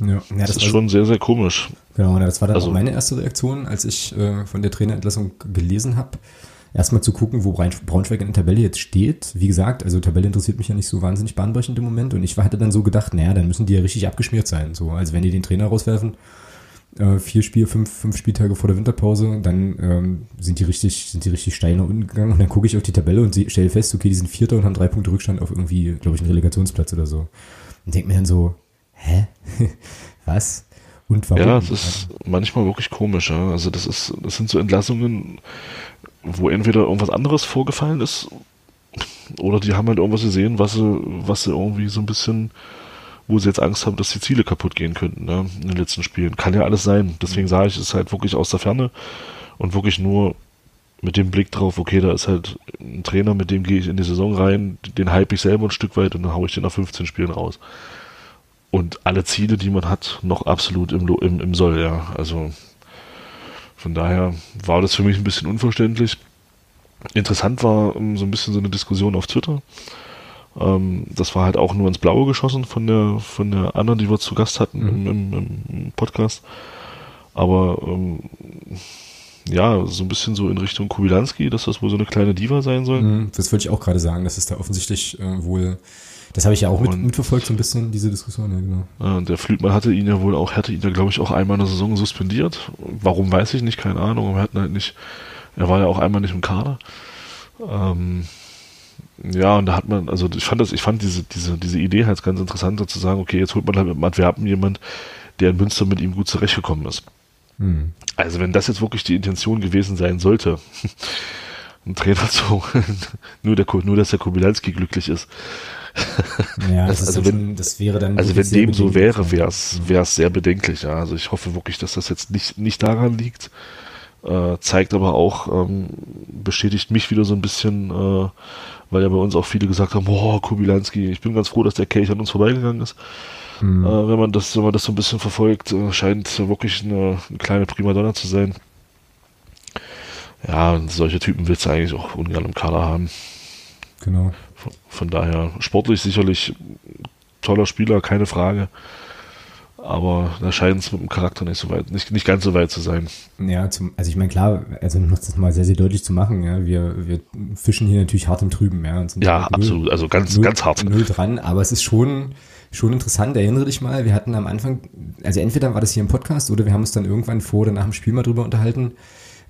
Ja, ja das, das ist schon sehr, sehr komisch. Genau, das war dann also, auch meine erste Reaktion, als ich äh, von der Trainerentlassung gelesen habe. Erstmal zu gucken, wo Braunschweig in der Tabelle jetzt steht. Wie gesagt, also Tabelle interessiert mich ja nicht so wahnsinnig bahnbrechend im Moment. Und ich hatte dann so gedacht, naja, dann müssen die ja richtig abgeschmiert sein. So, also wenn die den Trainer rauswerfen, äh, vier Spiel, fünf, fünf Spieltage vor der Winterpause, dann ähm, sind die richtig, sind die richtig steil nach unten gegangen. Und dann gucke ich auf die Tabelle und stelle fest, okay, die sind Vierter und haben drei Punkte Rückstand auf irgendwie, glaube ich, einen Relegationsplatz oder so. Und denke mir dann so, hä? Was? Und warum? Ja, das ist manchmal wirklich komisch. Ja? Also das ist, das sind so Entlassungen, wo entweder irgendwas anderes vorgefallen ist oder die haben halt irgendwas gesehen, was sie, was sie irgendwie so ein bisschen, wo sie jetzt Angst haben, dass die Ziele kaputt gehen könnten ne? in den letzten Spielen. Kann ja alles sein. Deswegen sage ich, es ist halt wirklich aus der Ferne und wirklich nur mit dem Blick drauf, okay, da ist halt ein Trainer, mit dem gehe ich in die Saison rein, den hype ich selber ein Stück weit und dann haue ich den nach 15 Spielen raus und alle Ziele, die man hat, noch absolut im, im, im Soll, ja. Also von daher war das für mich ein bisschen unverständlich. Interessant war ähm, so ein bisschen so eine Diskussion auf Twitter. Ähm, das war halt auch nur ins Blaue geschossen von der von der anderen, die wir zu Gast hatten mhm. im, im, im, Podcast. Aber ähm, ja, so ein bisschen so in Richtung Kubilanski, dass das wohl so eine kleine Diva sein soll. Mhm, das würde ich auch gerade sagen, dass es da offensichtlich äh, wohl das habe ich ja auch mit, mitverfolgt, so ein bisschen, diese Diskussion, ja, genau. Ja, und der Flügmann hatte ihn ja wohl auch, hatte ihn ja, glaube ich, auch einmal in der Saison suspendiert. Warum weiß ich nicht, keine Ahnung, aber er hatten halt nicht, er war ja auch einmal nicht im Kader. Ähm, ja, und da hat man, also ich fand das, ich fand diese, diese, diese Idee halt ganz interessant, zu sagen, okay, jetzt holt man halt mit Antwerpen jemand, der in Münster mit ihm gut zurechtgekommen ist. Hm. Also wenn das jetzt wirklich die Intention gewesen sein sollte, ein Trainer zu, nur, der, nur dass der Kubilanski glücklich ist, ja, das, also wenn, das wäre dann. Also wenn dem so wäre, wäre es sehr bedenklich. Ja. Also ich hoffe wirklich, dass das jetzt nicht nicht daran liegt. Äh, zeigt aber auch, ähm, bestätigt mich wieder so ein bisschen, äh, weil ja bei uns auch viele gesagt haben, boah, Kubilanski, ich bin ganz froh, dass der Kelch an uns vorbeigegangen ist. Mhm. Äh, wenn man das, wenn man das so ein bisschen verfolgt, äh, scheint wirklich eine, eine kleine Primadonna zu sein. Ja, solche Typen willst du eigentlich auch ungern im Kader haben. Genau. Von daher sportlich sicherlich toller Spieler, keine Frage. Aber da scheint es mit dem Charakter nicht so weit, nicht, nicht ganz so weit zu sein. Ja, zum, also ich meine, klar, also um das mal sehr, sehr deutlich zu machen, ja, wir, wir fischen hier natürlich hart im Trüben, ja. ja, null, absolut, also ganz, null, ganz hart. Null dran, aber es ist schon, schon interessant, erinnere dich mal, wir hatten am Anfang, also entweder war das hier im Podcast oder wir haben uns dann irgendwann vor oder nach dem Spiel mal drüber unterhalten,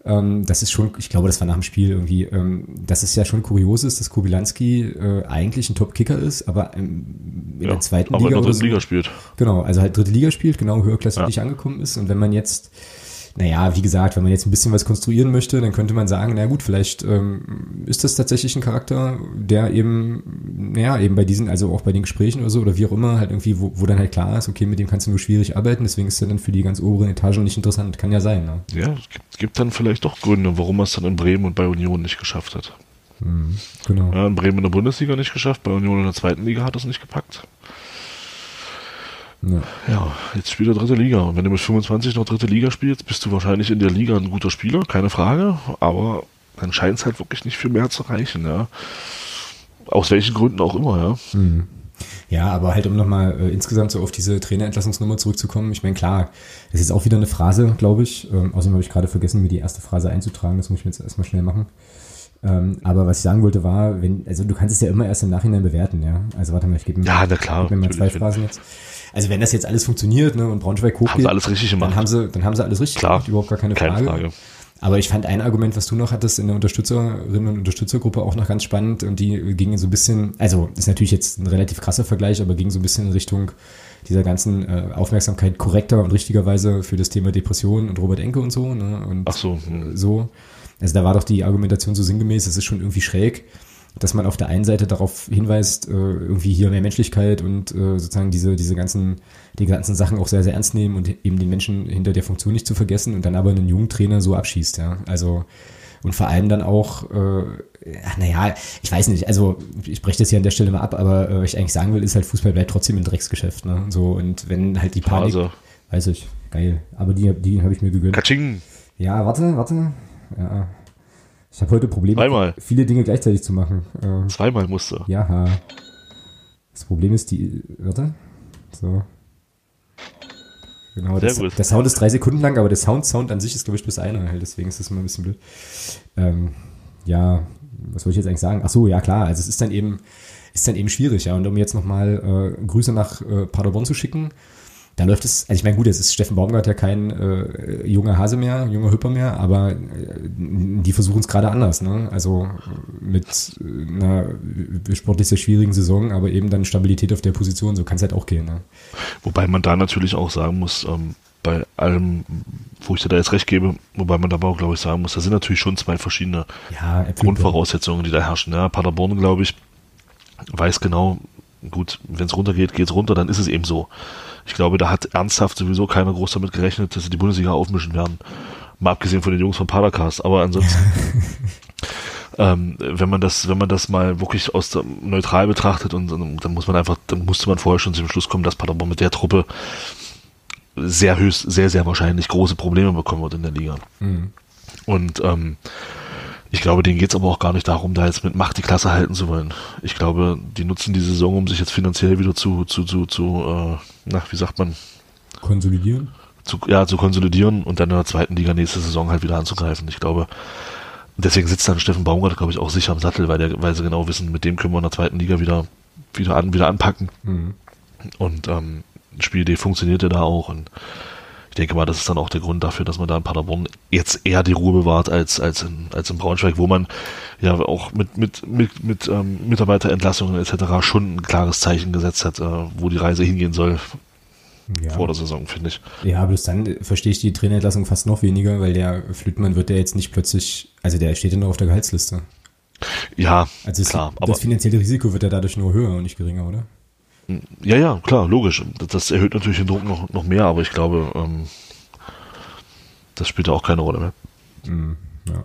ähm, das ist schon, ich glaube, das war nach dem Spiel irgendwie, ähm, dass es ja schon kurios ist, dass Kubilanski äh, eigentlich ein Top-Kicker ist, aber ähm, in ja, der zweiten aber Liga. in der dritten Liga spielt. Genau, also halt dritte Liga spielt, genau, höherklassig ja. angekommen ist. Und wenn man jetzt naja, wie gesagt, wenn man jetzt ein bisschen was konstruieren möchte, dann könnte man sagen, na gut, vielleicht ähm, ist das tatsächlich ein Charakter, der eben, naja, eben bei diesen, also auch bei den Gesprächen oder so, oder wie auch immer, halt irgendwie, wo, wo dann halt klar ist, okay, mit dem kannst du nur schwierig arbeiten, deswegen ist er dann für die ganz oberen Etagen nicht interessant. Kann ja sein, ne? Ja, es gibt, gibt dann vielleicht doch Gründe, warum er es dann in Bremen und bei Union nicht geschafft hat. Mhm, genau. Ja, in Bremen in der Bundesliga nicht geschafft, bei Union in der zweiten Liga hat es nicht gepackt. Ja. ja, jetzt spielt er dritte Liga. Und wenn du mit 25 noch dritte Liga spielst, bist du wahrscheinlich in der Liga ein guter Spieler, keine Frage. Aber dann scheint es halt wirklich nicht viel mehr zu reichen, ja. Aus welchen Gründen auch immer, ja. Mhm. Ja, aber halt, um nochmal äh, insgesamt so auf diese Trainerentlassungsnummer zurückzukommen. Ich meine, klar, das ist auch wieder eine Phrase, glaube ich. Ähm, außerdem habe ich gerade vergessen, mir die erste Phrase einzutragen. Das muss ich jetzt erstmal schnell machen. Ähm, aber was ich sagen wollte war, wenn, also du kannst es ja immer erst im Nachhinein bewerten, ja. Also warte mal, ich gebe mir, ja, na klar, geb mir mal zwei Phrasen jetzt. Also wenn das jetzt alles funktioniert ne, und Braunschweig hochgeht, haben sie alles richtig gemacht. Dann haben sie, dann haben sie alles richtig klar, gemacht, überhaupt gar keine, keine Frage. Frage. Aber ich fand ein Argument, was du noch hattest in der Unterstützerinnen und Unterstützergruppe auch noch ganz spannend und die gingen so ein bisschen, also ist natürlich jetzt ein relativ krasser Vergleich, aber ging so ein bisschen in Richtung dieser ganzen äh, Aufmerksamkeit korrekter und richtigerweise für das Thema Depression und Robert Enke und so. Ne? Und Ach so. Hm. so. Also da war doch die Argumentation so sinngemäß, es ist schon irgendwie schräg, dass man auf der einen Seite darauf hinweist, äh, irgendwie hier mehr Menschlichkeit und äh, sozusagen diese, diese ganzen, die ganzen Sachen auch sehr, sehr ernst nehmen und eben den Menschen hinter der Funktion nicht zu vergessen und dann aber einen jungen Trainer so abschießt, ja. Also und vor allem dann auch, äh, naja, ich weiß nicht, also ich breche das hier an der Stelle mal ab, aber äh, was ich eigentlich sagen will, ist halt, Fußball bleibt trotzdem ein Drecksgeschäft, ne? So, und wenn halt die Panik, Also, weiß ich, geil, aber die, die habe ich mir gegönnt. Katsching. Ja, warte, warte. Ja. Ich habe heute Probleme, Zweimal. viele Dinge gleichzeitig zu machen. Äh, Zweimal musste. ja. Das Problem ist die. Warte. So. Genau, Sehr das, gut. der Sound ist drei Sekunden lang, aber der Sound, Sound an sich ist, glaube ich, bis einer. halt, Deswegen ist das immer ein bisschen blöd. Ähm, ja, was wollte ich jetzt eigentlich sagen? Ach so, ja klar. Also es ist dann eben, ist dann eben schwierig, ja. Und um jetzt nochmal äh, Grüße nach äh, Paderborn zu schicken, da läuft es, also ich meine, gut, jetzt ist Steffen Baumgart ja kein äh, junger Hase mehr, junger Hüpper mehr, aber äh, die versuchen es gerade anders, ne? Also äh, mit äh, einer sportlich sehr schwierigen Saison, aber eben dann Stabilität auf der Position, so kann es halt auch gehen, ne? Wobei man da natürlich auch sagen muss, ähm, bei allem, wo ich dir da jetzt recht gebe, wobei man da aber auch, glaube ich, sagen muss, da sind natürlich schon zwei verschiedene Ja, Grundvoraussetzungen, die da herrschen. Ja, Paderborn, glaube ich, weiß genau, gut, wenn es runtergeht, geht es runter, dann ist es eben so. Ich glaube, da hat ernsthaft sowieso keiner groß damit gerechnet, dass sie die Bundesliga aufmischen werden. Mal abgesehen von den Jungs von Padercast, aber ansonsten, ähm, wenn man das, wenn man das mal wirklich aus der, neutral betrachtet und, und dann muss man einfach, dann musste man vorher schon zum Schluss kommen, dass Paderborn mit der Truppe sehr höchst, sehr, sehr wahrscheinlich große Probleme bekommen wird in der Liga. Mhm. Und ähm, ich glaube, denen geht's aber auch gar nicht darum, da jetzt mit Macht die Klasse halten zu wollen. Ich glaube, die nutzen die Saison, um sich jetzt finanziell wieder zu, zu, zu, zu äh, na, wie sagt man, Konsolidieren. zu, ja, zu konsolidieren und dann in der zweiten Liga nächste Saison halt wieder anzugreifen. Ich glaube, deswegen sitzt dann Steffen Baumgart, glaube ich, auch sicher am Sattel, weil, der, weil sie genau wissen, mit dem können wir in der zweiten Liga wieder, wieder, an, wieder anpacken. Mhm. Und ähm, die Spielidee funktionierte da auch. Und ich denke mal, das ist dann auch der Grund dafür, dass man da in Paderborn jetzt eher die Ruhe bewahrt als, als, in, als in Braunschweig, wo man ja auch mit, mit, mit, mit ähm, Mitarbeiterentlassungen etc. schon ein klares Zeichen gesetzt hat, äh, wo die Reise hingehen soll Ja. vor der Saison, finde ich. Ja, bloß dann äh, verstehe ich die Trainerentlassung fast noch weniger, weil der Flüttmann wird ja jetzt nicht plötzlich, also der steht ja noch auf der Gehaltsliste. Ja, Also es, klar, aber das finanzielle Risiko wird ja dadurch nur höher und nicht geringer, oder? Ja, ja, klar, logisch. Das, erhöht natürlich den Druck noch, noch mehr, aber ich glaube, ähm, das spielt ja auch keine Rolle mehr. Mhm, ja.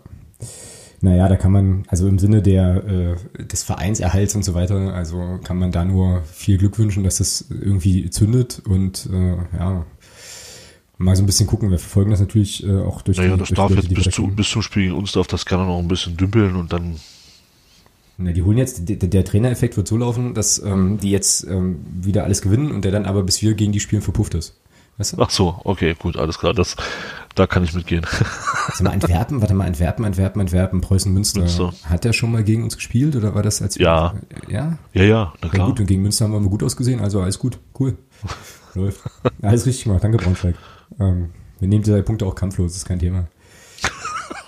Naja, da kann man, also im Sinne der, äh, des Vereinserhalts und so weiter, also kann man da nur viel Glück wünschen, dass das irgendwie zündet und äh, ja, mal so ein bisschen gucken. Wir verfolgen das natürlich äh, auch durch Naja, die das durch darf die jetzt die bis, da zu, bis zum Spiel gegen uns darf das gerne noch ein bisschen dümpeln und dann Na, die holen jetzt, der, der Trainereffekt wird so laufen, dass ähm, die jetzt ähm, wieder alles gewinnen und der dann aber bis wir gegen die spielen verpufft ist. Weißt du? Ach so, okay, gut, alles klar. Das, da kann ich mitgehen. Also mal Antwerpen, warte mal, Antwerpen, Antwerpen, Antwerpen, Preußen, Münster. Münster. Hat der schon mal gegen uns gespielt oder war das als Ja. Ja? ja, ja, na Ja klar. gut, und gegen Münster haben wir mal gut ausgesehen, also alles gut, cool. Läuft. Alles richtig gemacht, danke Braunschweig. Ähm, wir nehmen die drei Punkte auch kampflos, ist kein Thema.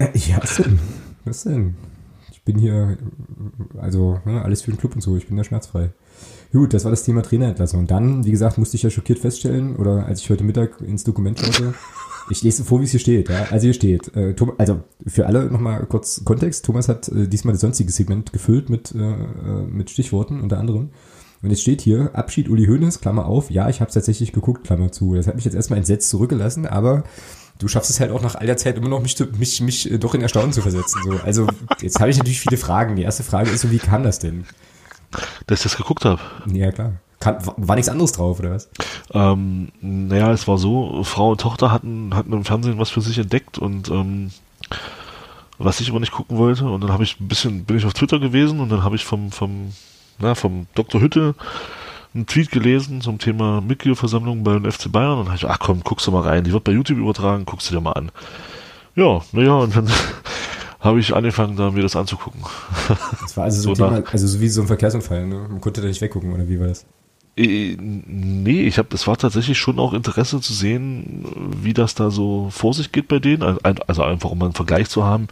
Äh, ja, was denn? Was denn? Ich bin hier, also ne, alles für den Club und so, ich bin da schmerzfrei. Gut, das war das Thema Trainerentlassung. Dann, wie gesagt, musste ich ja schockiert feststellen, oder als ich heute Mittag ins Dokument schaute, ich lese vor, wie es hier steht. Ja? Also hier steht, äh, Tom, also für alle nochmal kurz Kontext, Thomas hat äh, diesmal das sonstige Segment gefüllt mit, äh, äh, mit Stichworten unter anderem. Und jetzt steht hier, Abschied Uli Hoeneß, Klammer auf, ja, ich habe tatsächlich geguckt, Klammer zu. Das hat mich jetzt erstmal entsetzt zurückgelassen, aber du schaffst es halt auch nach all der Zeit immer noch, mich, mich, mich äh, doch in Erstaunen zu versetzen. So. Also jetzt habe ich natürlich viele Fragen. Die erste Frage ist so, wie kam das denn? Dass ich das geguckt habe. Ja, klar. Kann, war, war nichts anderes drauf, oder was? Ähm, naja, es war so, Frau und Tochter hatten, hatten im Fernsehen was für sich entdeckt und ähm, was ich aber nicht gucken wollte. Und dann habe ich ein bisschen, bin ich auf Twitter gewesen und dann habe ich vom, vom, na, vom Dr. Hütte einen Tweet gelesen zum Thema Mitgliederversammlung beim FC Bayern und dann habe ich, ach komm, guckst du mal rein, die wird bei YouTube übertragen, guckst du dir mal an. Ja, naja, und dann habe ich angefangen, da mir das anzugucken. Das war also so, so Thema, also so wie so ein Verkehrsunfall, ne? Man konnte da nicht weggucken, oder wie war das? Äh, nee, ich habe, es war tatsächlich schon auch Interesse zu sehen, wie das da so vor sich geht bei denen. Also einfach, um einen Vergleich zu haben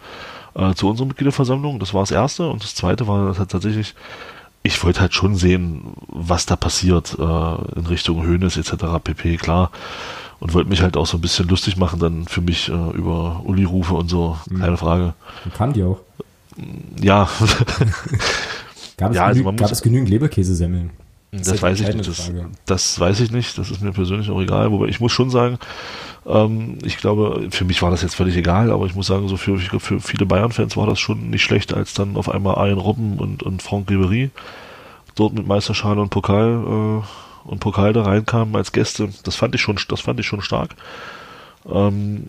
äh, zu unserer Mitgliederversammlung. Das war das Erste. Und das Zweite war halt tatsächlich, ich wollte halt schon sehen, was da passiert äh, in Richtung Höhnes etc. pp. Klar. Und wollte mich halt auch so ein bisschen lustig machen dann für mich äh, über Uli-Rufe und so. Mhm. Keine Frage. Kam die auch? Ja. gab es, ja, also gab es genügend Leberkäsesemmeln? Das, das weiß ich nicht. Das, das, weiß ich nicht. Das ist mir persönlich auch egal. Wobei ich muss schon sagen, ähm, ich glaube, für mich war das jetzt völlig egal, aber ich muss sagen, so für, für viele Bayern-Fans war das schon nicht schlecht, als dann auf einmal Ian Robben und, und Franck Ribery dort mit Meisterschale und Pokal äh, und Pokal da reinkamen als Gäste. Das fand ich schon, das fand ich schon stark. Ähm,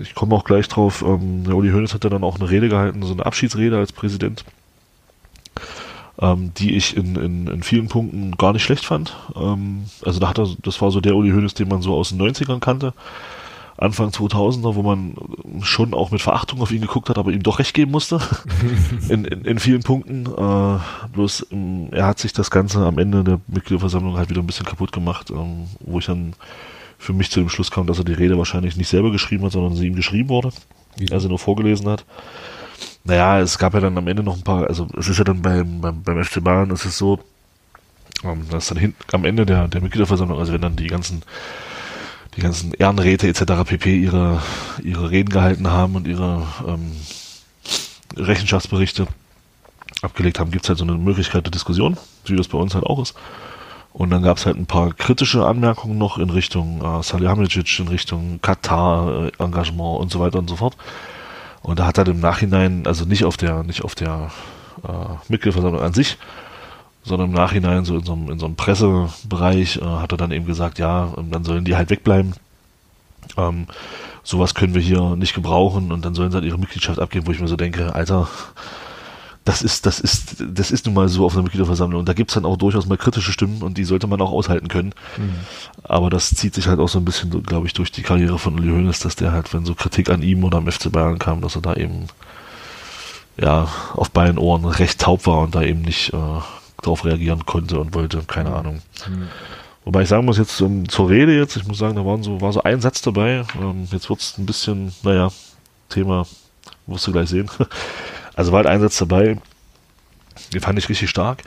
ich komme auch gleich drauf. Ähm, der Uli Hoeneß hat ja dann auch eine Rede gehalten, so eine Abschiedsrede als Präsident ähm, die ich in, in, in vielen Punkten gar nicht schlecht fand. Ähm, also da hat er, das war so der Uli Hoeneß, den man so aus den 90ern kannte. Anfang 2000er, wo man schon auch mit Verachtung auf ihn geguckt hat, aber ihm doch recht geben musste. in, in, in vielen Punkten. Äh, bloß ähm, er hat sich das Ganze am Ende der Mitgliederversammlung halt wieder ein bisschen kaputt gemacht, ähm, wo ich dann für mich zu dem Schluss kam, dass er die Rede wahrscheinlich nicht selber geschrieben hat, sondern sie ihm geschrieben wurde, wie er sie nur vorgelesen hat. Naja, es gab ja dann am Ende noch ein paar, also es ist ja dann beim, beim, beim FC Bayern, es ist so, ähm, dass dann hinten am Ende der, der Mitgliederversammlung, also wenn dann die ganzen, die ganzen Ehrenräte etc. pp. ihre, ihre Reden gehalten haben und ihre ähm, Rechenschaftsberichte abgelegt haben, gibt es halt so eine Möglichkeit der Diskussion, wie das bei uns halt auch ist. Und dann gab es halt ein paar kritische Anmerkungen noch in Richtung äh, Salihamidzic, in Richtung Katar-Engagement äh, und so weiter und so fort. Und da hat er im Nachhinein, also nicht auf der, nicht auf der äh, Mitgliederversammlung an sich, sondern im Nachhinein so in so einem, in so einem Pressebereich äh, hat er dann eben gesagt, ja, dann sollen die halt wegbleiben. Ähm, sowas können wir hier nicht gebrauchen und dann sollen sie halt ihre Mitgliedschaft abgeben, wo ich mir so denke, Alter, das ist, das ist, das ist nun mal so auf einer Mitgliederversammlung. Und da gibt's dann auch durchaus mal kritische Stimmen und die sollte man auch aushalten können. Mhm. Aber das zieht sich halt auch so ein bisschen, glaube ich, durch die Karriere von Uli Hoeneß, dass der halt, wenn so Kritik an ihm oder am FC Bayern kam, dass er da eben ja auf beiden Ohren recht taub war und da eben nicht äh, darauf reagieren konnte und wollte, keine mhm. Ahnung. Mhm. Wobei ich sagen muss, jetzt um, zur Rede jetzt, ich muss sagen, da waren so, war so ein Satz dabei. Ähm, jetzt wird's ein bisschen, naja, Thema, wirst du gleich sehen. Also war halt ein Satz dabei, den fand ich richtig stark,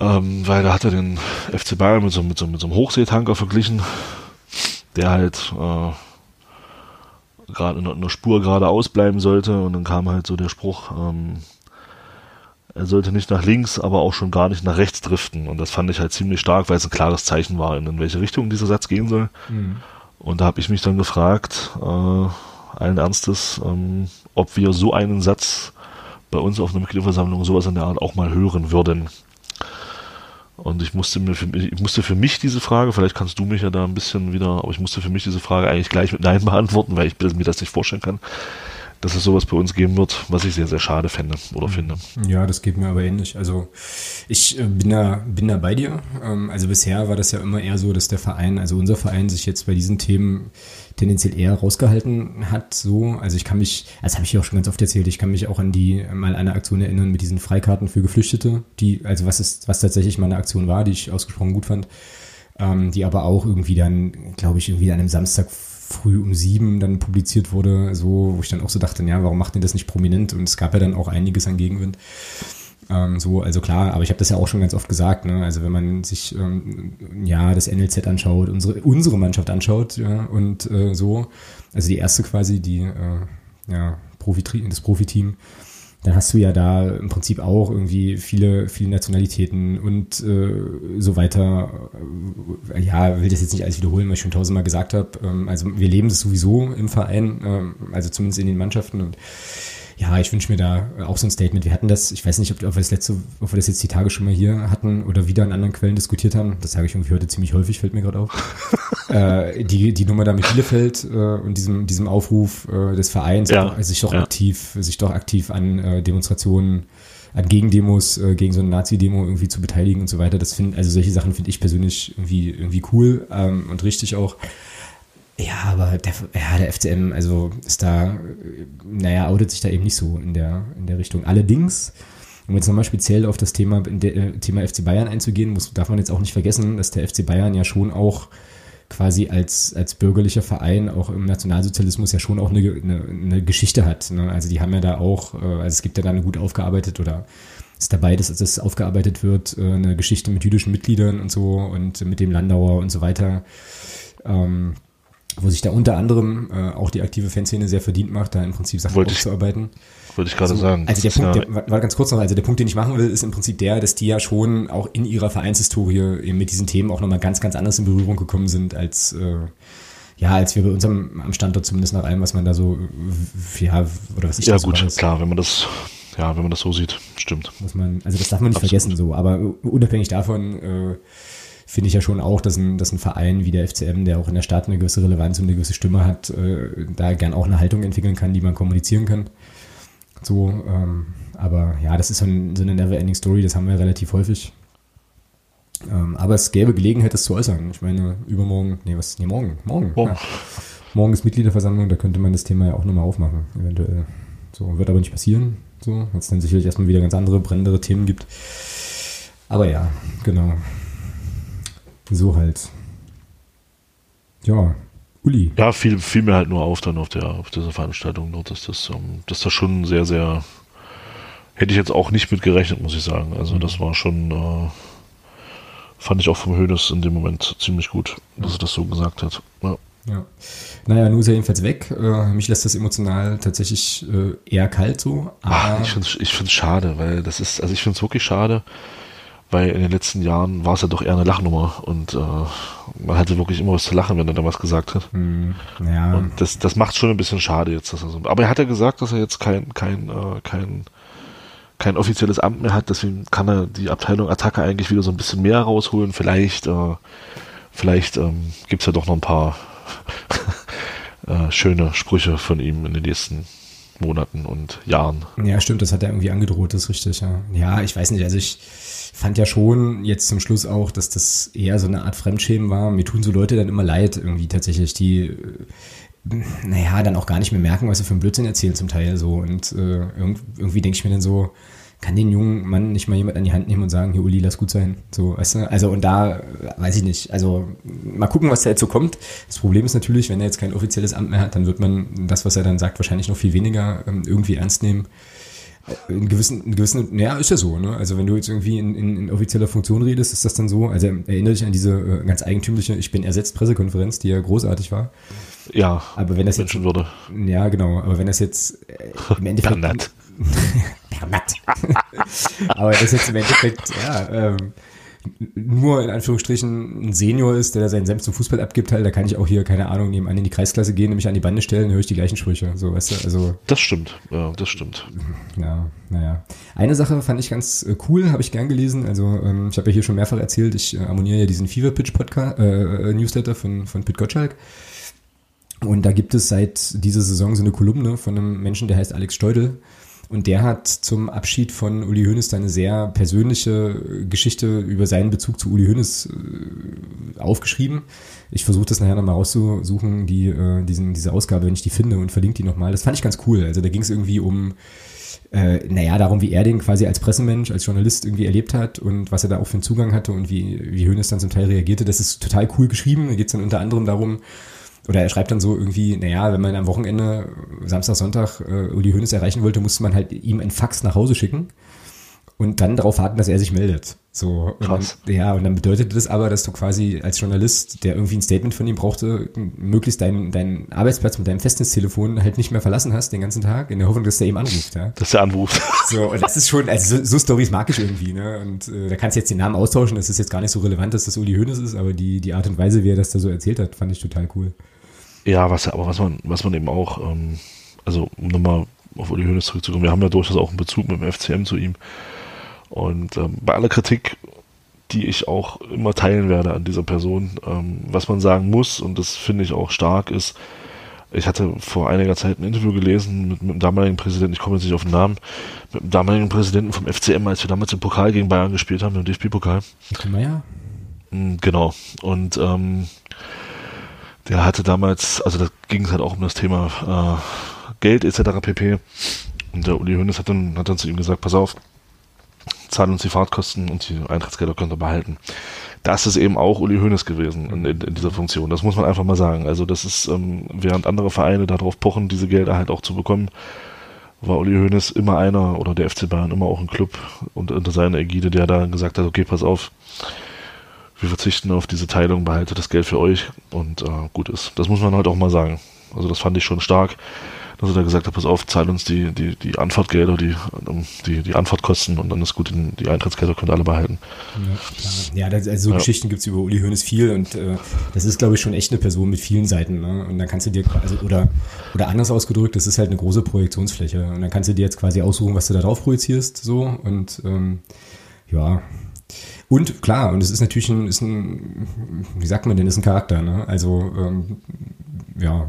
ähm, weil da hat er den FC Bayern mit so, mit so, mit so einem Hochseetanker verglichen, der halt äh, gerade in einer Spur geradeaus bleiben sollte und dann kam halt so der Spruch, ähm, er sollte nicht nach links, aber auch schon gar nicht nach rechts driften. Und das fand ich halt ziemlich stark, weil es ein klares Zeichen war, in welche Richtung dieser Satz gehen soll. Mhm. Und da habe ich mich dann gefragt, äh, allen Ernstes, ähm, ob wir so einen Satz bei uns auf einer Mitgliederversammlung sowas in der Art auch mal hören würden. Und ich musste mir für, ich musste für mich diese Frage, vielleicht kannst du mich ja da ein bisschen wieder, aber ich musste für mich diese Frage eigentlich gleich mit Nein beantworten, weil ich mir das nicht vorstellen kann, dass es sowas bei uns geben wird, was ich sehr, sehr schade fände oder finde. Ja, das geht mir aber ähnlich. Also ich äh, bin da, bin da bei dir. Ähm, also bisher war das ja immer eher so, dass der Verein, also unser Verein sich jetzt bei diesen Themen tendenziell eher rausgehalten hat. So, also ich kann mich, das habe ich ja auch schon ganz oft erzählt, ich kann mich auch an die mal eine Aktion erinnern mit diesen Freikarten für Geflüchtete, die, also was ist, was tatsächlich mal eine Aktion war, die ich ausgesprochen gut fand, ähm, die aber auch irgendwie dann, glaube ich, irgendwie an einem Samstag früh um sieben dann publiziert wurde, so, wo ich dann auch so dachte, ja, warum macht ihr das nicht prominent? Und es gab ja dann auch einiges an Gegenwind. Ähm, so, also klar, aber ich habe das ja auch schon ganz oft gesagt, ne? Also wenn man sich ähm, ja das NLZ anschaut, unsere, unsere Mannschaft anschaut, ja, und äh, so, also die erste quasi, die äh, ja, Profi das Profiteam, dann hast du ja da im Prinzip auch irgendwie viele, viele Nationalitäten und äh, so weiter. Äh, ja, will das jetzt nicht alles wiederholen, was ich schon tausendmal gesagt habe. Ähm, also wir leben das sowieso im Verein, ähm, also zumindest in den Mannschaften und ja, ich wünsche mir da auch so ein Statement. Wir hatten das, ich weiß nicht, ob, wir das letzte, ob wir das jetzt die Tage schon mal hier hatten oder wieder in anderen Quellen diskutiert haben. Das sage ich irgendwie heute ziemlich häufig, fällt mir gerade auf. äh, die, die Nummer da mit Bielefeld äh, und diesem, diesem Aufruf äh, des Vereins, ja, doch, sich doch ja. aktiv, sich doch aktiv an äh, Demonstrationen an Gegendemos, äh, gegen so eine Nazi-Demo irgendwie zu beteiligen und so weiter. Das finde, also solche Sachen finde ich persönlich irgendwie, irgendwie cool ähm, und richtig auch. Ja, aber der, ja, der FCM, also ist da, naja, outet sich da eben nicht so in der, in der Richtung. Allerdings, um jetzt nochmal speziell auf das Thema, äh, Thema FC Bayern einzugehen, muss, darf man jetzt auch nicht vergessen, dass der FC Bayern ja schon auch quasi als, als bürgerlicher Verein auch im Nationalsozialismus ja schon auch eine, eine, eine Geschichte hat. Ne? Also die haben ja da auch, äh, also es gibt ja da eine gut aufgearbeitet oder ist dabei, dass das aufgearbeitet wird, äh, eine Geschichte mit jüdischen Mitgliedern und so und mit dem Landauer und so weiter. Ähm, wo sich da unter anderem äh, auch die aktive Fanszene sehr verdient macht, da im Prinzip Sachen Wollte aufzuarbeiten. Wollte ich gerade also, sagen. Also der Punkt, der, war ganz kurz noch, also der Punkt, den ich machen will, ist im Prinzip der, dass die ja schon auch in ihrer Vereinshistorie eben mit diesen Themen auch nochmal ganz, ganz anders in Berührung gekommen sind, als äh, ja, als wir bei unserem am Standort zumindest nach allem, was man da so, ja, oder was ich Ja, gut, weiß. klar, wenn man das, ja, wenn man das so sieht, stimmt. Muss man, also das darf man nicht Absolut. vergessen so, aber unabhängig davon, äh, finde ich ja schon auch, dass ein, dass ein Verein wie der FCM, der auch in der Stadt eine gewisse Relevanz und eine gewisse Stimme hat, äh, da gern auch eine Haltung entwickeln kann, die man kommunizieren kann. So, ähm, aber ja, das ist so, ein, so eine Never-Ending Story, das haben wir relativ häufig. Ähm, aber es gäbe Gelegenheit, das zu äußern. Ich meine, übermorgen, nee, was, nee, morgen, morgen. Oh. Ja. Morgen ist Mitgliederversammlung, da könnte man das Thema ja auch nochmal aufmachen, eventuell. So, wird aber nicht passieren, so, weil es dann sicherlich erstmal wieder ganz andere, brennendere Themen gibt. Aber ja, genau. So halt. Ja, Uli. Ja, fiel, fiel mir halt nur auf dann auf der auf dieser Veranstaltung, dass das, ähm, dass das schon sehr, sehr hätte ich jetzt auch nicht mit gerechnet, muss ich sagen. Also das war schon, äh, fand ich auch vom Hönes in dem Moment ziemlich gut, dass er das so gesagt hat. Ja. Ja. Naja, nun ist er jedenfalls weg. Äh, mich lässt das emotional tatsächlich äh, eher kalt so. Ach, ich finde es schade, weil das ist, also ich finde es wirklich schade, weil in den letzten Jahren war es ja doch eher eine Lachnummer und äh, man hatte wirklich immer was zu lachen, wenn er da was gesagt hat. Hm, ja. Und das, das macht schon ein bisschen schade jetzt. Dass er so, aber er hat ja gesagt, dass er jetzt kein, kein, äh, kein, kein offizielles Amt mehr hat, deswegen kann er die Abteilung Attacke eigentlich wieder so ein bisschen mehr rausholen. Vielleicht, äh, vielleicht ähm, gibt es ja doch noch ein paar äh, schöne Sprüche von ihm in den nächsten Monaten und Jahren. Ja, stimmt, das hat er irgendwie angedroht, das ist richtig, ja. Ja, ich weiß nicht, also ich fand ja schon jetzt zum Schluss auch, dass das eher so eine Art Fremdschämen war. Mir tun so Leute dann immer leid, irgendwie tatsächlich, die, äh, naja, dann auch gar nicht mehr merken, was sie für einen Blödsinn erzählen zum Teil so. Und äh, irgendwie denke ich mir dann so, kann den jungen Mann nicht mal jemand an die Hand nehmen und sagen, hier Uli, lass gut sein. So, weißt du? Also und da weiß ich nicht. Also mal gucken, was da jetzt so kommt. Das Problem ist natürlich, wenn er jetzt kein offizielles Amt mehr hat, dann wird man das, was er dann sagt, wahrscheinlich noch viel weniger ähm, irgendwie ernst nehmen in gewissen, in gewissen, ja, ist ja so, ne? Also wenn du jetzt irgendwie in, in, in offizieller Funktion redest, ist das dann so. Also erinnere dich an diese äh, ganz eigentümliche Ich bin ersetzt Pressekonferenz, die ja großartig war. Ja, aber wenn das jetzt würde. Ja, genau. Aber wenn das jetzt äh, im Endeffekt. Bernat. Aber das jetzt im Endeffekt, ja, ähm, nur in Anführungsstrichen ein Senior ist, der da seinen Senf zum Fußball abgibt, halt, da kann ich auch hier, keine Ahnung, nebenan in die Kreisklasse gehen, nämlich an die Bande stellen, höre ich die gleichen Sprüche. So, weißt du, also. Das stimmt, ja, das stimmt. Ja, naja. Eine Sache fand ich ganz äh, cool, habe ich gern gelesen. Also, ähm, ich habe ja hier schon mehrfach erzählt, ich äh, abonniere ja diesen Fever Pitch Podcast, äh, Newsletter von, von Pit Gottschalk. Und da gibt es seit dieser Saison so eine Kolumne von einem Menschen, der heißt Alex Steudel. Und der hat zum Abschied von Uli Hoeneß eine sehr persönliche Geschichte über seinen Bezug zu Uli Hoeneß äh, aufgeschrieben. Ich versuche das nachher nochmal rauszusuchen, die, äh, diesen, diese Ausgabe, wenn ich die finde und verlinke die nochmal. Das fand ich ganz cool. Also da ging es irgendwie um, äh, naja, darum, wie er den quasi als Pressemensch, als Journalist irgendwie erlebt hat und was er da auch für einen Zugang hatte und wie, wie Hoeneß dann zum Teil reagierte. Das ist total cool geschrieben. Da geht es dann unter anderem darum, oder er schreibt dann so irgendwie, naja, wenn man am Wochenende, Samstag, Sonntag, äh, Uli Hoeneß erreichen wollte, musste man halt ihm ein Fax nach Hause schicken und dann darauf warten, dass er sich meldet. So. Und, ja, und dann bedeutete das aber, dass du quasi als Journalist, der irgendwie ein Statement von ihm brauchte, möglichst deinen, deinen Arbeitsplatz mit deinem Festnetztelefon halt nicht mehr verlassen hast den ganzen Tag, in der Hoffnung, dass der eben anruft. Ja? Dass er anruft. So, und das ist schon, also so, so Stories mag ich irgendwie, ne? Und äh, da kannst du jetzt den Namen austauschen, das ist jetzt gar nicht so relevant, dass das Uli Hoeneß ist, aber die, die Art und Weise, wie er das da so erzählt hat, fand ich total cool. Ja, was, aber was man, was man eben auch, ähm, also um nochmal auf Uli Hoeneß zurückzukommen, wir haben ja durchaus auch einen Bezug mit dem FCM zu ihm. Und ähm, bei aller Kritik, die ich auch immer teilen werde an dieser Person, ähm, was man sagen muss, und das finde ich auch stark, ist, ich hatte vor einiger Zeit ein Interview gelesen mit, mit dem damaligen Präsidenten, ich komme jetzt nicht auf den Namen, mit dem damaligen Präsidenten vom FCM, als wir damals im Pokal gegen Bayern gespielt haben, im DFB-Pokal. Meier? Hm, genau. Und ähm, der hatte damals, also da ging es halt auch um das Thema äh, Geld etc. pp. Und der Uli Hoeneß hat dann, hat dann zu ihm gesagt, pass auf, zahl uns die Fahrtkosten und die Eintrittsgelder könnt ihr behalten. Das ist eben auch Uli Hoeneß gewesen in, in, in dieser Funktion. Das muss man einfach mal sagen. Also das ist, ähm, während andere Vereine darauf pochen, diese Gelder halt auch zu bekommen, war Uli Hoeneß immer einer oder der FC Bayern immer auch ein Club und unter seiner Ägide, der da gesagt hat, okay, pass auf, wir verzichten auf diese Teilung, behaltet das Geld für euch und äh, gut ist. Das muss man halt auch mal sagen. Also das fand ich schon stark dass er da gesagt hat, pass auf, zahl uns die, die, die Anfahrtgelder, die, die, die Anfahrtkosten und dann ist gut, die Eintrittsgelder könnt ihr alle behalten. Ja, ja das, also so ja. Geschichten gibt's über Uli Hoeneß viel und äh, das ist, glaube ich, schon echt eine Person mit vielen Seiten. Ne? Und dann kannst du dir, also, oder, oder anders ausgedrückt, das ist halt eine große Projektionsfläche und dann kannst du dir jetzt quasi aussuchen, was du da drauf projizierst, so und ähm, ja, und klar, und es ist natürlich ein, ist ein, wie sagt man denn, ist ein Charakter, ne? Also, ähm, ja,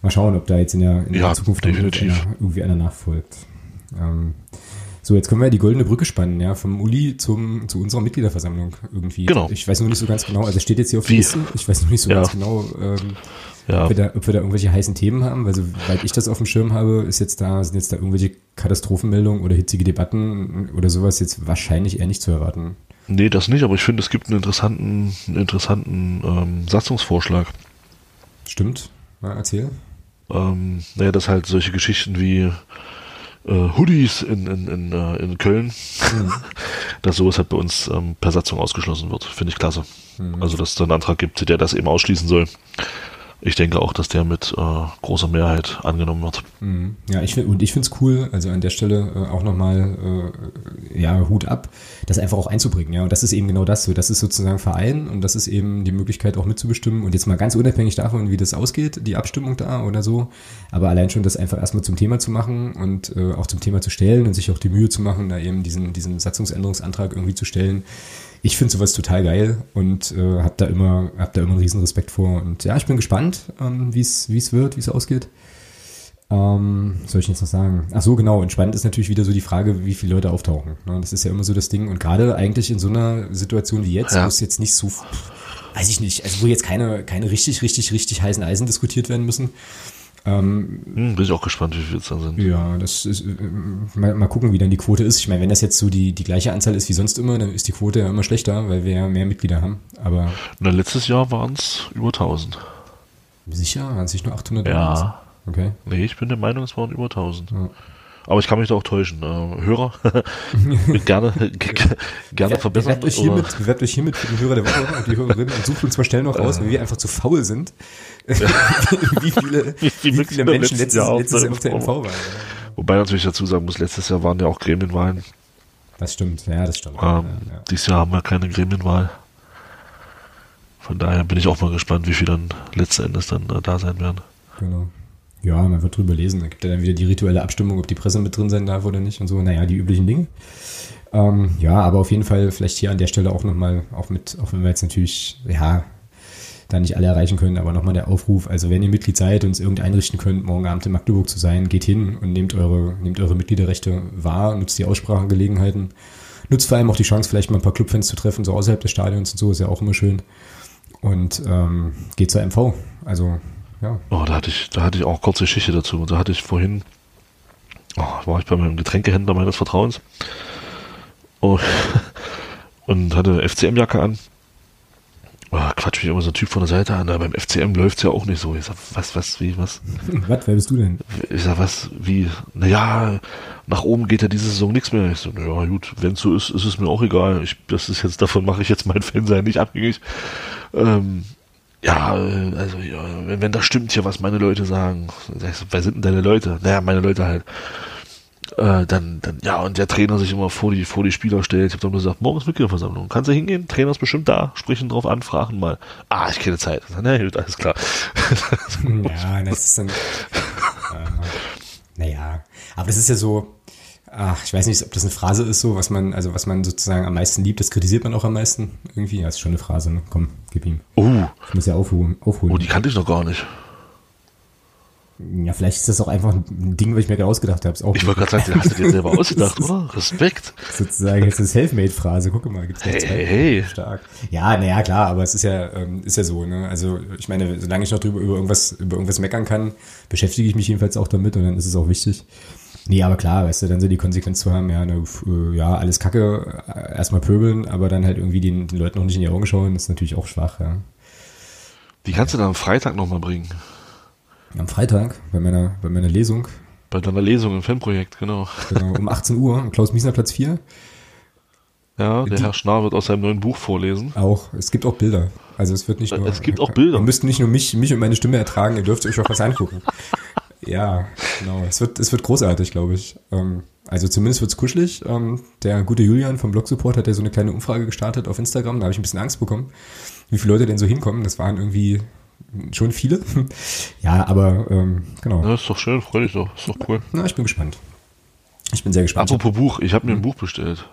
mal schauen, ob da jetzt in der, in ja, der Zukunft definitiv. Einer, irgendwie einer nachfolgt. Ähm, so, jetzt können wir ja die goldene Brücke spannen, ja, vom Uli zum, zu unserer Mitgliederversammlung irgendwie. Genau. Ich weiß nur nicht so ganz genau, also steht jetzt hier auf der Liste, ich weiß noch nicht so ja. ganz genau, ähm, ja. ob, wir da, ob wir da irgendwelche heißen Themen haben, weil soweit ich das auf dem Schirm habe, ist jetzt da, sind jetzt da irgendwelche Katastrophenmeldungen oder hitzige Debatten oder sowas jetzt wahrscheinlich eher nicht zu erwarten. Nee, das nicht, aber ich finde, es gibt einen interessanten, einen interessanten ähm, Satzungsvorschlag. Stimmt. Mal erzähl ähm, naja, dass halt solche Geschichten wie äh, Hoodies in, in, in, äh, in Köln, mhm. dass sowas halt bei uns ähm, per Satzung ausgeschlossen wird. Finde ich klasse. Mhm. Also, dass es da einen Antrag gibt, der das eben ausschließen soll ich denke auch, dass der mit äh, großer Mehrheit angenommen wird. Mhm. Ja, ich find, und ich finde es cool, also an der Stelle äh, auch nochmal, äh, ja, Hut ab, das einfach auch einzubringen, ja. Und das ist eben genau das so. Das ist sozusagen Verein und das ist eben die Möglichkeit auch mitzubestimmen. Und jetzt mal ganz unabhängig davon, wie das ausgeht, die Abstimmung da oder so. Aber allein schon das einfach erstmal zum Thema zu machen und äh, auch zum Thema zu stellen und sich auch die Mühe zu machen, da eben diesen, diesen Satzungsänderungsantrag irgendwie zu stellen ich finde sowas total geil und äh, habe da immer hab da immer einen riesen Respekt vor und ja, ich bin gespannt, ähm, wie es wie es wird, wie es ausgeht. Ähm, soll ich jetzt noch sagen? Ach so, genau. Und spannend ist natürlich wieder so die Frage, wie viele Leute auftauchen. Ne? Das ist ja immer so das Ding. Und gerade eigentlich in so einer Situation wie jetzt, ja. wo es jetzt nicht so, weiß ich nicht, also wo jetzt keine, keine richtig, richtig, richtig heißen Eisen diskutiert werden müssen, ähm, hm, bin ich auch gespannt, wie viele es dann sind. Ja, das ist, äh, mal, mal gucken, wie dann die Quote ist. Ich meine, wenn das jetzt so die, die gleiche Anzahl ist wie sonst immer, dann ist die Quote ja immer schlechter, weil wir ja mehr Mitglieder haben. Aber. Na, letztes Jahr waren es über 1000. Sicher? Waren es nicht nur 800? Ja. Okay. Nee, ich bin der Meinung, es waren über 1000. Ja. Aber ich kann mich da auch täuschen. Äh, Hörer, gerne, gerne verbessern. Bewerbt euch, hiermit, bewerbt euch hiermit für den Hörer der Woche und die Hörerin und sucht uns mal schnell noch raus, weil wir einfach zu faul sind, ja. wie viele, wie, wie viele Menschen letztes, Jahr letztes Jahr auf der MV waren. Wobei natürlich dazu sagen muss, letztes Jahr waren ja auch Gremienwahlen. Das stimmt, ja, das stimmt. Ähm, ja, ja. Dieses Jahr haben wir keine Gremienwahl. Von daher bin ich auch mal gespannt, wie viele dann letzten Endes dann äh, da sein werden. Genau. Ja, man wird drüber lesen. Da gibt ja dann wieder die rituelle Abstimmung, ob die Presse mit drin sein darf oder nicht und so. Naja, die üblichen Dinge. Ähm, ja, aber auf jeden Fall vielleicht hier an der Stelle auch nochmal, auch mit, auch wenn wir jetzt natürlich, ja, da nicht alle erreichen können, aber nochmal der Aufruf, also wenn ihr Mitglied seid und es irgendwie einrichten könnt, morgen Abend in Magdeburg zu sein, geht hin und nehmt eure, nehmt eure Mitgliederrechte wahr, nutzt die Aussprachengelegenheiten, nutzt vor allem auch die Chance, vielleicht mal ein paar Clubfans zu treffen, so außerhalb des Stadions und so, ist ja auch immer schön. Und ähm, geht zur MV. Also ja. Oh, da hatte ich, da hatte ich auch kurze Geschichte dazu. Da hatte ich vorhin, oh, war ich bei meinem Getränkehändler meines Vertrauens oh, und hatte FCM-Jacke an. Oh, quatsch mich immer so ein Typ von der Seite an, da beim FCM läuft es ja auch nicht so. Ich sag, was, was, wie, was? was, wer bist du denn? Ich sag, was, wie, naja, nach oben geht ja diese Saison nichts mehr. Ich so, naja, gut, wenn es so ist, ist es mir auch egal. Ich, das ist jetzt, davon mache ich jetzt mein Fansein nicht abhängig. Ähm, ja, also ja, wenn, wenn das stimmt hier, was meine Leute sagen, wer sind denn deine Leute? Naja, meine Leute halt. Äh, dann, dann, ja, und der Trainer sich immer vor die, vor die Spieler stellt. Ich habe dann nur gesagt, morgen ist Mitgliederversammlung. Kannst du hingehen? Trainer ist bestimmt da. Sprechen drauf an, fragen mal. Ah, ich kenne Zeit. Na gut, alles klar. ja, das ist dann, äh, naja, aber das ist ja so, ach, ich weiß nicht, ob das eine Phrase ist, so, was man, also was man sozusagen am meisten liebt, das kritisiert man auch am meisten. Irgendwie, ja, ist schon eine Phrase, ne? Komm, gib ihm. Oh. Muss ja aufholen. aufholen. Oh, die kannte ich noch gar nicht. Ja, vielleicht ist das auch einfach ein Ding, was ich mir gerade ausgedacht habe. Ich wollte gerade sagen, den hast du dir selber ausgedacht, oder? Respekt. Sozusagen, jetzt ist Selfmade-Phrase. Guck mal, gibt's hey, hey, hey. Stark. Ja, naja, klar, aber es ist ja, ähm, ist ja so, ne? Also, ich meine, solange ich noch drüber über irgendwas, über irgendwas meckern kann, beschäftige ich mich jedenfalls auch damit und dann ist es auch wichtig. Nee, aber klar, weißt du, dann so die Konsequenz zu haben, ja, ne, ja, alles Kacke, äh, erstmal pöbeln, aber dann halt irgendwie den, den Leuten noch nicht in die Augen schauen, ist natürlich auch schwach, ja. Die kannst du dann am Freitag nochmal bringen. Am Freitag, bei meiner, bei meiner Lesung. Bei deiner Lesung im Fanprojekt, genau. Genau, um 18 Uhr, Klaus Miesner Platz 4. Ja, der Die, Herr Schnarr wird aus seinem neuen Buch vorlesen. Auch, es gibt auch Bilder. Also es wird nicht nur. Es gibt auch Bilder. Ihr müsst nicht nur mich, mich und meine Stimme ertragen, ihr dürft euch auch was angucken. ja, genau. Es wird, es wird großartig, glaube ich. Ähm, also zumindest wird's kuschelig. Ähm, der gute Julian vom Blog Support hat ja so eine kleine Umfrage gestartet auf Instagram. Da habe ich ein bisschen Angst bekommen, wie viele Leute denn so hinkommen. Das waren irgendwie schon viele. ja, aber ähm, genau. Ja, ist doch schön, freue dich doch. Ist doch cool. Na, ich bin gespannt. Ich bin sehr gespannt. Apropos Buch, ich habe mir ein. Buch bestellt.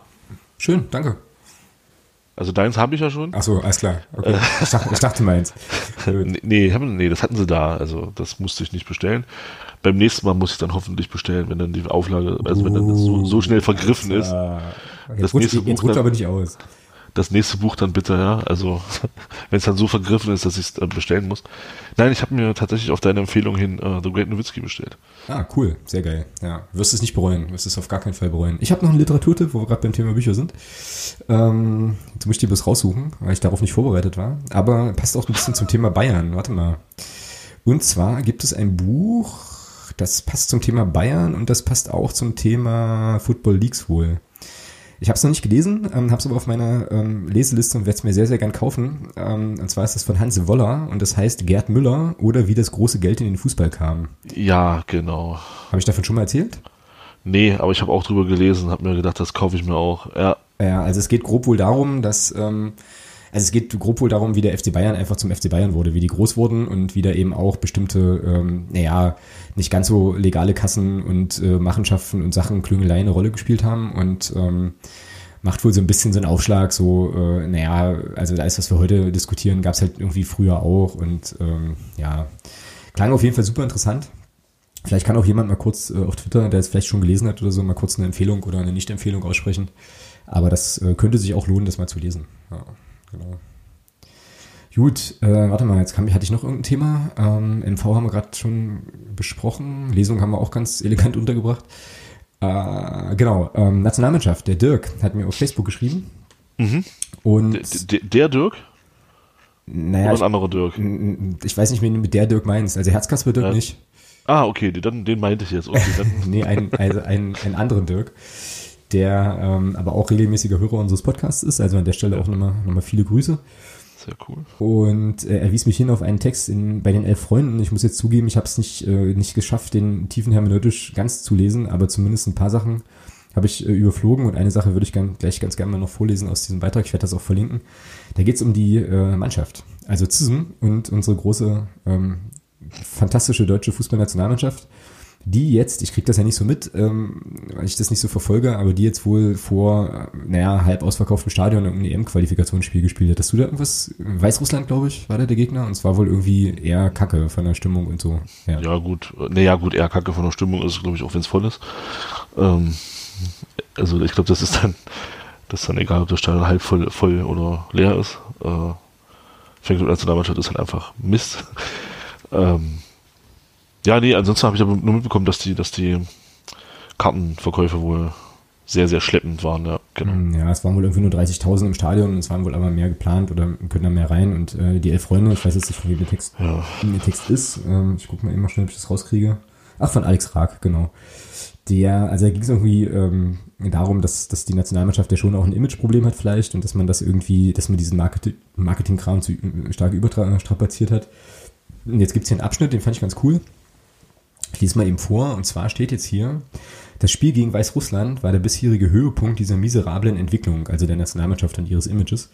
Schön, danke. Also deins habe ich ja schon. Ach so, alles klar. Okay. Ich, dachte, ich dachte meins. nee, nee, das hatten sie da. Also das musste ich nicht bestellen. Beim nächsten Mal muss ich dann hoffentlich bestellen, wenn dann die Auflage, also wenn dann das so, so schnell vergriffen ist. Jetzt das rutscht, nächste jetzt dann, aber nicht aus das nächste Buch dann bitte, ja. Also wenn es dann so vergriffen ist, dass ich es äh, bestellen muss. Nein, ich habe mir tatsächlich auf deine Empfehlung hin äh, The Great Nowitzki bestellt. Ah, cool, sehr geil. Ja, wirst es nicht bereuen, wirst es auf gar keinen Fall bereuen. Ich habe noch einen Literaturtipp, wo wir gerade beim Thema Bücher sind. Ähm, jetzt muss ich die bloß raussuchen, weil ich darauf nicht vorbereitet war. Aber passt auch ein bisschen zum Thema Bayern. Warte mal. Und zwar gibt es ein Buch, das passt zum Thema Bayern und das passt auch zum Thema Football Leagues wohl. Ich habe es noch nicht gelesen, ähm, habe es aber auf meiner ähm, Leseliste und werde es mir sehr, sehr gern kaufen. Ähm, und zwar ist das von Hans Woller und das heißt Gerd Müller oder wie das große Geld in den Fußball kam. Ja, genau. Habe ich davon schon mal erzählt? Nee, aber ich habe auch drüber gelesen, habe mir gedacht, das kaufe ich mir auch. Ja. Ja, also es geht grob wohl darum, dass ähm, also es geht grob wohl darum, wie der FC Bayern einfach zum FC Bayern wurde, wie die groß wurden und wie da eben auch bestimmte, ähm, naja, nicht ganz so legale Kassen und äh, Machenschaften und Sachen, Klüngeleien eine Rolle gespielt haben und ähm, macht wohl so ein bisschen so einen Aufschlag, so, äh, naja, also ist, was wir heute diskutieren, gab es halt irgendwie früher auch und ähm, ja, klang auf jeden Fall super interessant. Vielleicht kann auch jemand mal kurz äh, auf Twitter, der es vielleicht schon gelesen hat oder so, mal kurz eine Empfehlung oder eine Nicht-Empfehlung aussprechen. Aber das äh, könnte sich auch lohnen, das mal zu lesen. Ja genau. Gut, äh, warte mal, jetzt kam, hatte ich noch irgendein Thema. Ähm, NV haben wir gerade schon besprochen. Lesung haben wir auch ganz elegant untergebracht. Äh, genau, ähm, Nationalmannschaft, der Dirk hat mir auf Facebook geschrieben. Mhm. Und der, der Dirk? Naja, Oder ein anderer Dirk? Ich weiß nicht, wen du mit der Dirk meinst. Also Herzkasper Dirk ja. nicht. Ah, okay, den, den meinte ich jetzt. Okay, nee, ein, also ein, einen anderen Dirk der ähm, aber auch regelmäßiger Hörer unseres Podcasts ist. Also an der Stelle auch nochmal, nochmal viele Grüße. Sehr cool. Und äh, er wies mich hin auf einen Text in, bei den elf Freunden. Ich muss jetzt zugeben, ich habe es nicht, äh, nicht geschafft, den tiefen hermeneutisch ganz zu lesen, aber zumindest ein paar Sachen habe ich äh, überflogen und eine Sache würde ich gern, gleich ganz gerne mal noch vorlesen aus diesem Beitrag. Ich werde das auch verlinken. Da geht es um die äh, Mannschaft. Also CISM und unsere große, ähm, fantastische deutsche Fußballnationalmannschaft die jetzt, ich krieg das ja nicht so mit, ähm, weil ich das nicht so verfolge, aber die jetzt wohl vor, naja, halb ausverkauftem Stadion ein EM-Qualifikationsspiel gespielt hat. Hast du da irgendwas? Weißrussland, glaube ich, war da der Gegner und es war wohl irgendwie eher Kacke von der Stimmung und so. Ja, ja gut, naja gut, eher Kacke von der Stimmung ist, glaube ich, auch wenn es voll ist. Ähm, also ich glaube, das ist dann, das ist dann egal, ob das Stadion halb voll, voll oder leer ist. Äh, Fängt mit Nationalmannschaft ist halt einfach Mist. ähm, ja, nee, ansonsten habe ich aber nur mitbekommen, dass die, dass die Kartenverkäufe wohl sehr, sehr schleppend waren, ja, genau. Hm, ja, es waren wohl irgendwie nur 30.000 im Stadion und es waren wohl aber mehr geplant oder können da mehr rein und äh, die elf Freunde, ich weiß jetzt nicht, von wem der Text, ja. der Text ist, ähm, ich gucke mal eben mal schnell, ob ich das rauskriege. Ach, von Alex Raag, genau. Der, also da ging es irgendwie ähm, darum, dass, dass die Nationalmannschaft ja schon auch ein Imageproblem hat vielleicht und dass man das irgendwie, dass man diesen Marketing, Marketingkram zu stark überstrapaziert hat. Und jetzt gibt es hier einen Abschnitt, den fand ich ganz cool. Ich lese mal eben vor, und zwar steht jetzt hier, das Spiel gegen Weißrussland war der bisherige Höhepunkt dieser miserablen Entwicklung, also der Nationalmannschaft und ihres Images.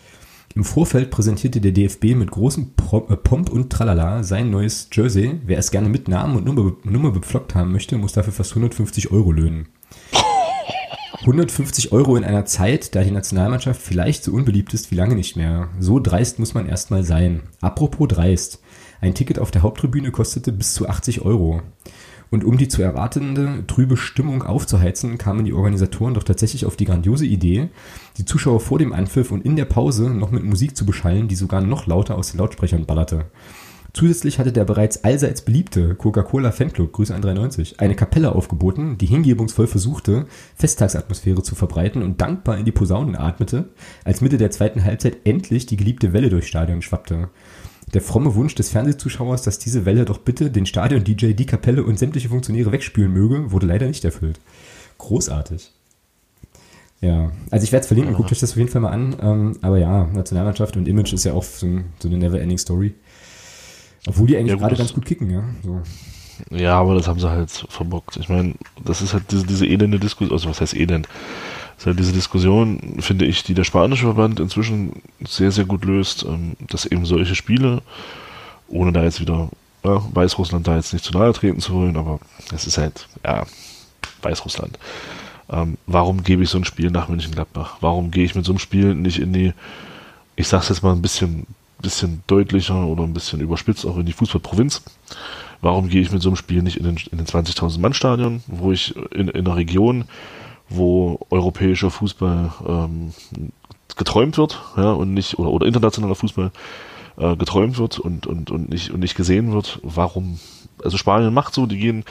Im Vorfeld präsentierte der DFB mit großem äh, Pomp und Tralala sein neues Jersey. Wer es gerne mit Namen und Nummer, Nummer bepflockt haben möchte, muss dafür fast 150 Euro löhnen. 150 Euro in einer Zeit, da die Nationalmannschaft vielleicht so unbeliebt ist wie lange nicht mehr. So dreist muss man erstmal sein. Apropos dreist. Ein Ticket auf der Haupttribüne kostete bis zu 80 Euro. Und um die zu erwartende trübe Stimmung aufzuheizen, kamen die Organisatoren doch tatsächlich auf die grandiose Idee, die Zuschauer vor dem Anpfiff und in der Pause noch mit Musik zu beschallen, die sogar noch lauter aus den Lautsprechern ballerte. Zusätzlich hatte der bereits allseits beliebte Coca-Cola Fanclub, Grüße an 93, eine Kapelle aufgeboten, die hingebungsvoll versuchte, Festtagsatmosphäre zu verbreiten und dankbar in die Posaunen atmete, als Mitte der zweiten Halbzeit endlich die geliebte Welle durchs Stadion schwappte. Der fromme Wunsch des Fernsehzuschauers, dass diese Welle doch bitte den Stadion-DJ, die Kapelle und sämtliche Funktionäre wegspülen möge, wurde leider nicht erfüllt. Großartig. Ja, also ich werde es verlinken, guckt euch das auf jeden Fall mal an. Ähm, aber ja, Nationalmannschaft und Image ist ja auch so, so eine Never-Ending-Story. Obwohl die eigentlich ja, gerade ganz gut kicken, ja. So. Ja, aber das haben sie halt verbockt. Ich meine, das ist halt diese, diese elende Diskussion, also was heißt elend? Ist halt diese Diskussion, finde ich, die der spanische Verband inzwischen sehr, sehr gut löst, ähm, dass eben solche Spiele, ohne da jetzt wieder ja, Weißrussland da jetzt nicht zu nahe treten zu wollen, aber es ist halt, ja, Weißrussland. Ähm, warum gebe ich so ein Spiel nach München-Gladbach? Warum gehe ich mit so einem Spiel nicht in die, ich sag's jetzt mal ein bisschen bisschen deutlicher oder ein bisschen überspitzt auch in die Fußballprovinz. Warum gehe ich mit so einem Spiel nicht in den, in den 20.000 Mann Stadion, wo ich in, in einer Region, wo europäischer Fußball ähm, geträumt wird, ja, und nicht, oder, oder internationaler Fußball äh, geträumt wird und, und, und, nicht, und nicht gesehen wird, warum, also Spanien macht so, die gehen,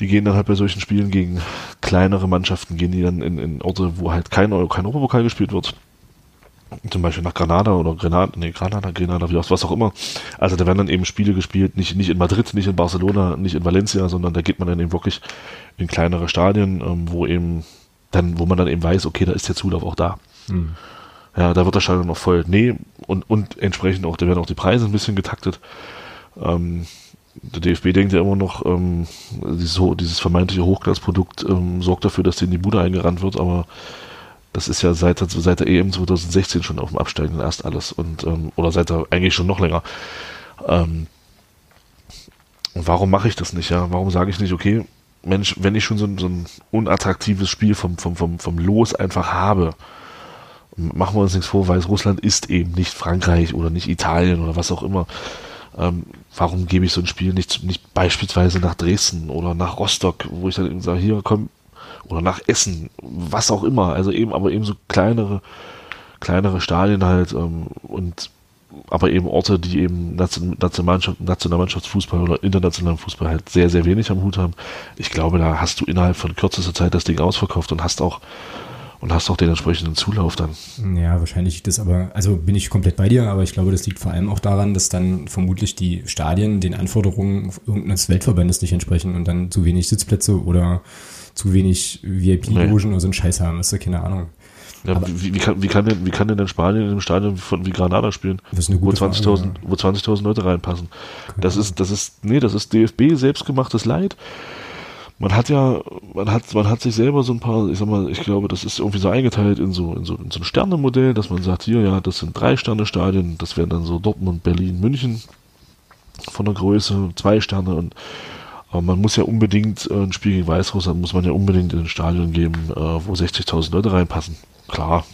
die gehen dann halt bei solchen Spielen gegen kleinere Mannschaften, gehen die dann in, in Orte, wo halt kein, kein Europapokal gespielt wird zum Beispiel nach Granada oder Grenada, nee, Granada, auch, was auch immer. Also da werden dann eben Spiele gespielt, nicht, nicht in Madrid, nicht in Barcelona, nicht in Valencia, sondern da geht man dann eben wirklich in kleinere Stadien, ähm, wo eben dann, wo man dann eben weiß, okay, da ist der Zulauf auch da. Mhm. Ja, da wird der Stadion noch voll. Nee, und, und entsprechend auch, da werden auch die Preise ein bisschen getaktet. Ähm, der DFB denkt ja immer noch, ähm, dieses, dieses vermeintliche Hochglanzprodukt ähm, sorgt dafür, dass denen die Bude eingerannt wird, aber das ist ja seit, seit der EM 2016 schon auf dem Absteigen erst alles und ähm, oder seit der, eigentlich schon noch länger. Ähm, warum mache ich das nicht? Ja, warum sage ich nicht, okay, Mensch, wenn ich schon so ein, so ein unattraktives Spiel vom, vom, vom, vom Los einfach habe, machen wir uns nichts vor, Weißrussland ist eben nicht Frankreich oder nicht Italien oder was auch immer. Ähm, warum gebe ich so ein Spiel nicht, nicht beispielsweise nach Dresden oder nach Rostock, wo ich dann eben sage, hier komm, oder nach Essen, was auch immer. Also eben, aber eben so kleinere, kleinere Stadien halt ähm, und aber eben Orte, die eben Nationalmannschaft, Nationalmannschaftsfußball oder internationalen Fußball halt sehr, sehr wenig am Hut haben. Ich glaube, da hast du innerhalb von kürzester Zeit das Ding ausverkauft und hast auch und hast auch den entsprechenden Zulauf dann. Ja, wahrscheinlich liegt das aber, also bin ich komplett bei dir, aber ich glaube, das liegt vor allem auch daran, dass dann vermutlich die Stadien den Anforderungen irgendeines Weltverbandes nicht entsprechen und dann zu wenig Sitzplätze oder zu wenig VIP-Logen oder so ein Scheiß haben. Ist ja keine Ahnung. Ja, wie, wie, kann, wie, kann denn, wie kann denn Spanien in einem Stadion von, wie Granada spielen, das ist eine gute wo 20.000 ja. wo 20.000 Leute reinpassen? Das ist, das ist, nee, das ist DFB selbstgemachtes Leid. Man hat ja, man hat, man hat sich selber so ein paar, ich sag mal, ich glaube, das ist irgendwie so eingeteilt in so, in so, in so ein Sternemodell, dass man sagt, hier, ja, das sind drei Sterne-Stadien, das wären dann so Dortmund, Berlin, München von der Größe, zwei Sterne und man muss ja unbedingt äh, ein Spiel gegen Weißrussland muss man ja unbedingt in ein Stadion geben, äh, wo 60.000 Leute reinpassen. Klar.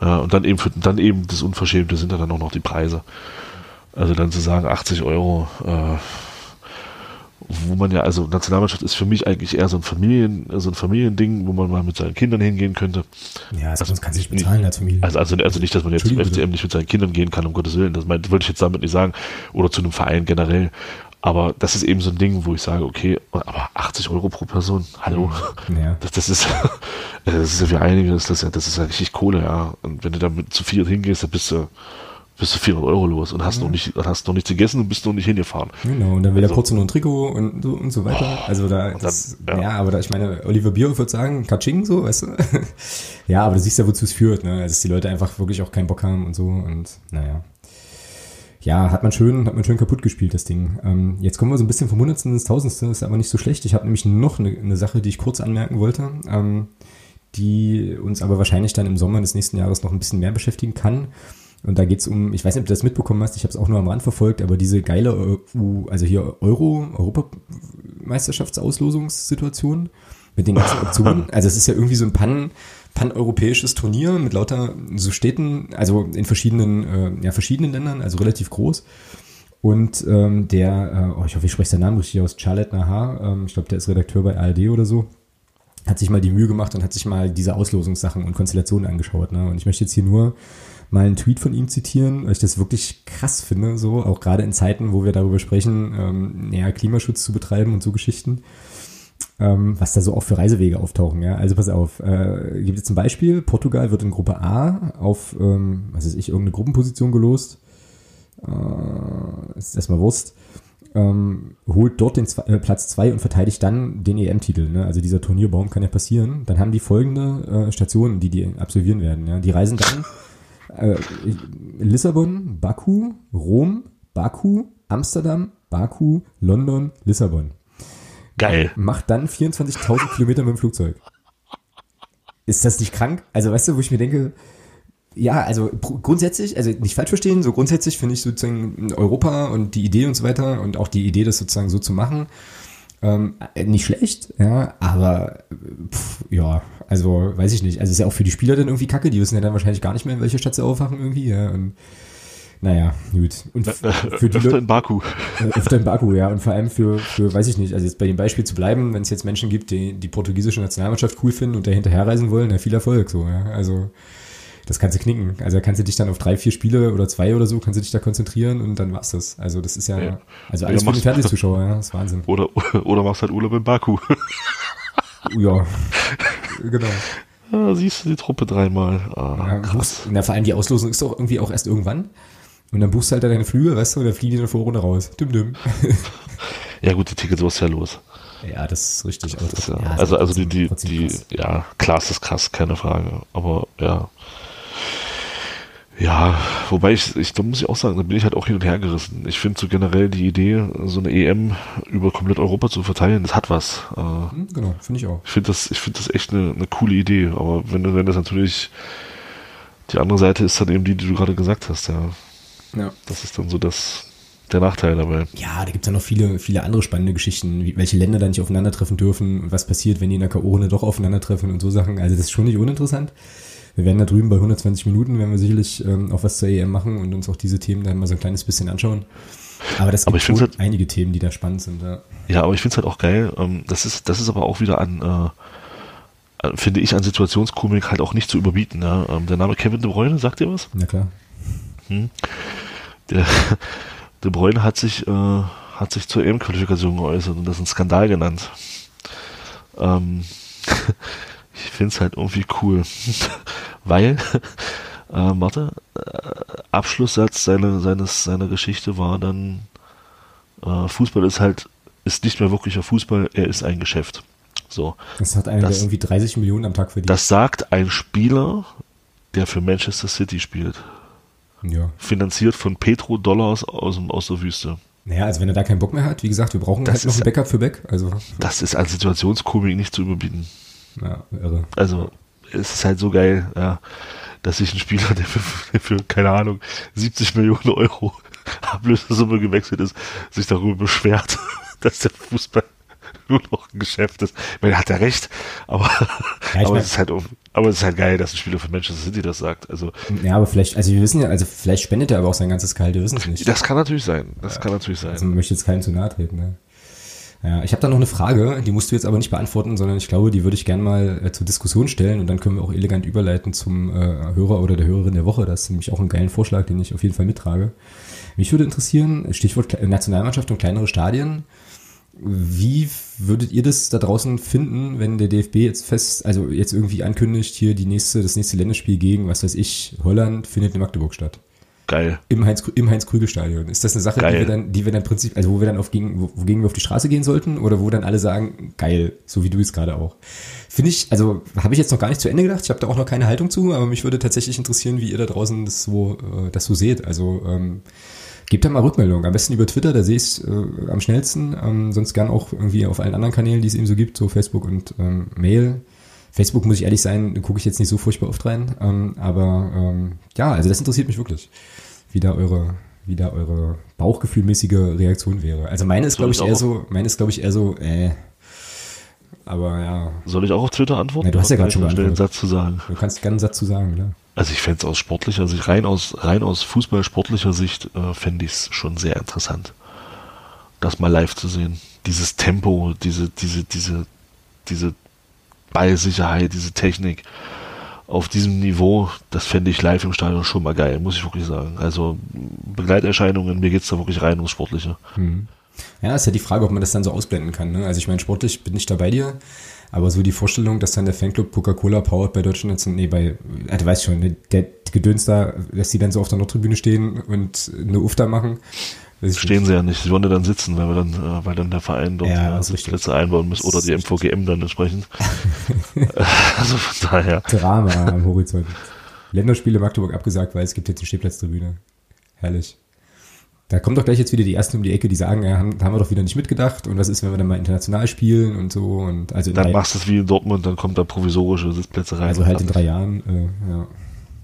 Ja. und dann eben für, dann eben das Unverschämte sind dann auch noch die Preise. Also dann zu sagen 80 Euro, äh, wo man ja, also Nationalmannschaft ist für mich eigentlich eher so ein Familien, so ein Familiending, wo man mal mit seinen Kindern hingehen könnte. Ja, also, also kann sich bezahlen als Familie. Also, also, also nicht, dass man jetzt zum FCM nicht mit seinen Kindern gehen kann, um Gottes Willen, das wollte ich jetzt damit nicht sagen, oder zu einem Verein generell. Aber das ist eben so ein Ding, wo ich sage, okay, aber 80 Euro pro Person, hallo. Ja. Das, das ist, das ist ja für einige, ist das ja, das ist ja richtig Kohle, ja. Und wenn du damit zu viert hingehst, dann bist du, bist du 400 Euro los und hast ja. noch nicht, hast noch nichts gegessen und bist noch nicht hingefahren. Genau, und dann will also, der kurz nur ein Trikot und so, und so weiter. Oh, also da, das, dann, ja. ja. aber da, ich meine, Oliver Bierhoff würde sagen, Katsching, so, weißt du? ja, aber du siehst ja, wozu es führt, ne? Also, dass die Leute einfach wirklich auch keinen Bock haben und so und, naja ja, hat man schön, hat man schön kaputt gespielt, das Ding. Ähm, jetzt kommen wir so ein bisschen vom Hundertsten ins Tausendste, ist aber nicht so schlecht. Ich habe nämlich noch eine, eine, Sache, die ich kurz anmerken wollte, ähm, die uns aber wahrscheinlich dann im Sommer des nächsten Jahres noch ein bisschen mehr beschäftigen kann. Und da geht's um, ich weiß nicht, ob du das mitbekommen hast, ich habe es auch nur am Rand verfolgt, aber diese geile, uh, also hier Euro, Europameisterschaftsauslosungssituation mit den ganzen Optionen. Also es ist ja irgendwie so ein Pannen paneuropäisches Turnier mit lauter so Städten, also in verschiedenen, äh, ja, verschiedenen Ländern, also relativ groß. Und ähm, der, äh, oh, ich hoffe, ich spreche seinen Namen richtig aus, Charlotte Nahar, ähm, ich glaube, der ist Redakteur bei ARD oder so, hat sich mal die Mühe gemacht und hat sich mal diese Auslosungssachen und Konstellationen angeschaut. Ne? Und ich möchte jetzt hier nur mal einen Tweet von ihm zitieren, weil ich das wirklich krass finde, so, auch gerade in Zeiten, wo wir darüber sprechen, ähm, näher Klimaschutz zu betreiben und so Geschichten, ähm, was da so auch für Reisewege auftauchen, ja. Also pass auf, äh, gibt jetzt ein Beispiel, Portugal wird in Gruppe A auf, ähm, was weiß ich, irgendeine Gruppenposition gelost äh, ist erstmal Wurst, ähm, holt dort den zwei, äh, Platz 2 und verteidigt dann den EM-Titel. Ne? Also dieser Turnierbaum kann ja passieren. Dann haben die folgende äh, Stationen, die die absolvieren werden. Ja? Die reisen dann äh, Lissabon, Baku, Rom, Baku, Amsterdam, Baku, London, Lissabon. Geil. Macht dann 24.000 Kilometer mit dem Flugzeug. Ist das nicht krank? Also weißt du, wo ich mir denke, ja, also grundsätzlich, also nicht falsch verstehen, so grundsätzlich finde ich sozusagen Europa und die Idee und so weiter und auch die Idee, das sozusagen so zu machen, ähm, nicht schlecht, ja, aber pff, ja, also weiß ich nicht. Also ist ja auch für die Spieler dann irgendwie kacke, die wissen ja dann wahrscheinlich gar nicht mehr, in welche Stadt sie aufwachen irgendwie, ja, und naja, gut. Und für die öfter in Baku. Öfter in Baku, ja. Und vor allem für, für, weiß ich nicht, also jetzt bei dem Beispiel zu bleiben, wenn es jetzt Menschen gibt, die die portugiesische Nationalmannschaft cool finden und da hinterherreisen wollen, ja, viel Erfolg so, ja. Also das kannst du knicken. Also da kannst du dich dann auf drei, vier Spiele oder zwei oder so, kannst du dich da konzentrieren und dann war's das. Also das ist ja, ja. also alles für den Fernsehzuschauer, ja, das ist Wahnsinn. Oder, oder machst halt Urlaub in Baku. ja, genau. Ja, siehst du die Truppe dreimal. Ah, ja, krass. Na, vor allem die Auslosung ist doch irgendwie auch erst irgendwann. Und dann buchst du halt deine Flüge, weißt du, und dann fliegen die in der Vorrunde raus. Düm, düm. ja gut, die Tickets was ja los. Ja, das ist richtig. Das ist ja, ja, also, also die, die, die, ja, klar ist das krass, keine Frage. Aber ja, ja, wobei ich, ich, da muss ich auch sagen, da bin ich halt auch hin und her gerissen. Ich finde so generell die Idee, so eine EM über komplett Europa zu verteilen, das hat was. Äh, hm, genau, finde ich auch. Ich finde das, ich finde das echt eine, eine coole Idee. Aber wenn, wenn das natürlich, die andere Seite ist dann eben die, die du gerade gesagt hast, ja. Ja. Das ist dann so das, der Nachteil dabei. Ja, da gibt es ja noch viele, viele andere spannende Geschichten, wie, welche Länder da nicht aufeinandertreffen dürfen und was passiert, wenn die in der K.O.-Runde doch aufeinandertreffen und so Sachen. Also das ist schon nicht uninteressant wir werden da drüben bei 120 Minuten, werden wir sicherlich ähm, auch was zur EM machen und uns auch diese Themen dann mal so ein kleines bisschen anschauen. Aber das gibt aber halt, einige Themen, die da spannend sind. Ja, ja aber ich finde es halt auch geil. Ähm, das, ist, das ist aber auch wieder an, äh, finde ich, an Situationskomik halt auch nicht zu überbieten. Ja? Ähm, der Name Kevin De Bruyne, sagt dir was? Na klar. Hm. Der, De Bruyne hat sich, äh, hat sich zur EM-Qualifikation geäußert und das ein Skandal genannt. Ähm, ich finde es halt irgendwie cool, weil, äh, warte, äh, Abschlusssatz seine, seines, seiner Geschichte war dann, äh, Fußball ist halt, ist nicht mehr wirklicher Fußball, er ist ein Geschäft. So. Das hat einer, das, der irgendwie 30 Millionen am Tag verdient. Das sagt ein Spieler, der für Manchester City spielt. Ja. Finanziert von Petro-Dollars aus, aus der Wüste. Naja, also wenn er da keinen Bock mehr hat, wie gesagt, wir brauchen das halt noch ein Backup für Back. Also. Das ist als Situationskomik nicht zu überbieten. Ja, irre. Also, es ist halt so geil, ja, dass sich ein Spieler, der für, der für, keine Ahnung, 70 Millionen Euro Ablösesumme gewechselt ist, sich darüber beschwert, dass der Fußball nur noch ein Geschäft ist. Ich meine, hat er recht, aber, ja, aber, es ist halt, aber es ist halt geil, dass ein Spieler von Manchester City das sagt. Also, ja, aber vielleicht, also wir wissen ja, also vielleicht spendet er aber auch sein ganzes Gehalt, wir wissen es nicht. Das kann natürlich sein. Das ja, kann natürlich sein. Also man möchte jetzt keinen zu nahe treten, ne? Ja, ich habe da noch eine Frage, die musst du jetzt aber nicht beantworten, sondern ich glaube, die würde ich gerne mal äh, zur Diskussion stellen und dann können wir auch elegant überleiten zum äh, Hörer oder der Hörerin der Woche. Das ist nämlich auch ein geilen Vorschlag, den ich auf jeden Fall mittrage. Mich würde interessieren, Stichwort Nationalmannschaft und kleinere Stadien. Wie würdet ihr das da draußen finden, wenn der DFB jetzt fest, also jetzt irgendwie ankündigt, hier die nächste, das nächste Länderspiel gegen, was weiß ich, Holland findet in Magdeburg statt? Geil. Im Heinz, im Heinz-Krügel-Stadion. Ist das eine Sache, geil. die wir dann, die wir dann Prinzip, also wo wir dann auf gegen, wogegen wir auf die Straße gehen sollten oder wo dann alle sagen, geil, so wie du es gerade auch. Finde ich, also habe ich jetzt noch gar nicht zu Ende gedacht. Ich habe da auch noch keine Haltung zu, aber mich würde tatsächlich interessieren, wie ihr da draußen das so, äh, das so seht. Also ähm, gebt da mal Rückmeldung. Am besten über Twitter, da sehe ich es äh, am schnellsten. Ähm, sonst gern auch irgendwie auf allen anderen Kanälen, die es eben so gibt, so Facebook und ähm, Mail. Facebook, muss ich ehrlich sein, gucke ich jetzt nicht so furchtbar oft rein. Ähm, aber ähm, ja, also das interessiert mich wirklich, wie da eure, wie da eure bauchgefühlmäßige Reaktion wäre. Also meine ist, glaube ich, eher so, meine ist, glaube ich, eher so, äh, Aber ja. Soll ich auch auf Twitter antworten? Ja, du hast ja gerade schon einen. Satz zu sagen. Du kannst gerne einen Satz zu sagen, ne? Also ich fände es aus sportlicher Sicht, rein aus, rein aus Fußball-sportlicher Sicht, äh, fände ich es schon sehr interessant, das mal live zu sehen. Dieses Tempo, diese, diese, diese, diese Ballsicherheit, diese Technik auf diesem Niveau, das fände ich live im Stadion schon mal geil, muss ich wirklich sagen. Also Begleiterscheinungen, mir geht's da wirklich rein ums Sportliche. Ja, ist ja die Frage, ob man das dann so ausblenden kann. Ne? Also ich meine, sportlich bin ich da bei dir, aber so die Vorstellung, dass dann der Fanclub Coca-Cola powered bei deutschen Netzen, nee, bei, äh, du weißt schon, ne, der Gedöns da, dass die dann so auf der Nordtribüne stehen und eine Ufta machen. Stehen nicht. sie ja nicht, sie wollen ja dann sitzen, weil wir dann, äh, weil dann der Verein dort Ja, ja, das ist richtig. Plätze einbauen muss oder die MVGM dann entsprechend. also von daher. Drama am Horizont. Länderspiele Magdeburg abgesagt, weil es gibt jetzt eine Stehplatztribüne. Herrlich. Da kommen doch gleich jetzt wieder die ersten um die Ecke, die sagen, ja, haben, haben wir doch wieder nicht mitgedacht und was ist, wenn wir dann mal international spielen und so und also Dann drei, machst du es wie in Dortmund, dann kommt da provisorische Sitzplätze rein. also halt in drei Jahren, äh, ja.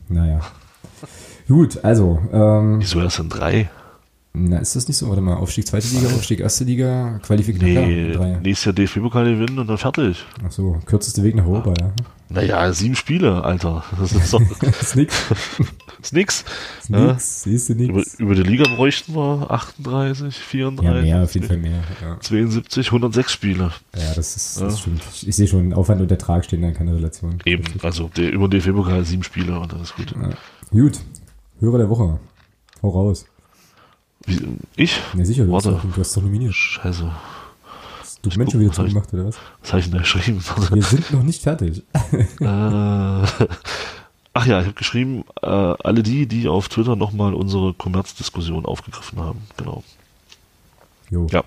Naja. Gut, also, ähm, Wieso erst in drei? Na, ist das nicht so? Warte mal, Aufstieg zweite Liga, Aufstieg erste Liga, Qualifikation. Nee, nächstes Jahr DFB-Pokal gewinnen und dann fertig. Ach so, kürzeste Weg nach Europa, ja. Naja, sieben Spiele, Alter. Das ist doch ist nix, ist nix. ist Ja. nix, siehst du Über, nix. über die Liga bräuchten wir 38, Ja, 34, mehr, auf jeden Fall mehr, ja. 72, 106 Spiele. Ja, das ist, Ja. das stimmt. Ich, ich sehe schon, Aufwand und Ertrag stehen da in keiner Relation. Eben, also der, über den DFB-Pokal sieben Spiele und dann ist gut. Ja. Gut, Hörer der Woche. Hau raus. Ich? Na sicher, du hast, Warte. doch, du hast doch nominiert. Scheiße. Das Dokument schon wieder gucken, was zugemacht, oder was? Was habe ich denn da geschrieben? Wir sind noch nicht fertig. äh, ach ja, ich habe geschrieben, äh, alle die, die auf Twitter nochmal unsere Kommerzdiskussion aufgegriffen haben. Genau. Jo, Ja.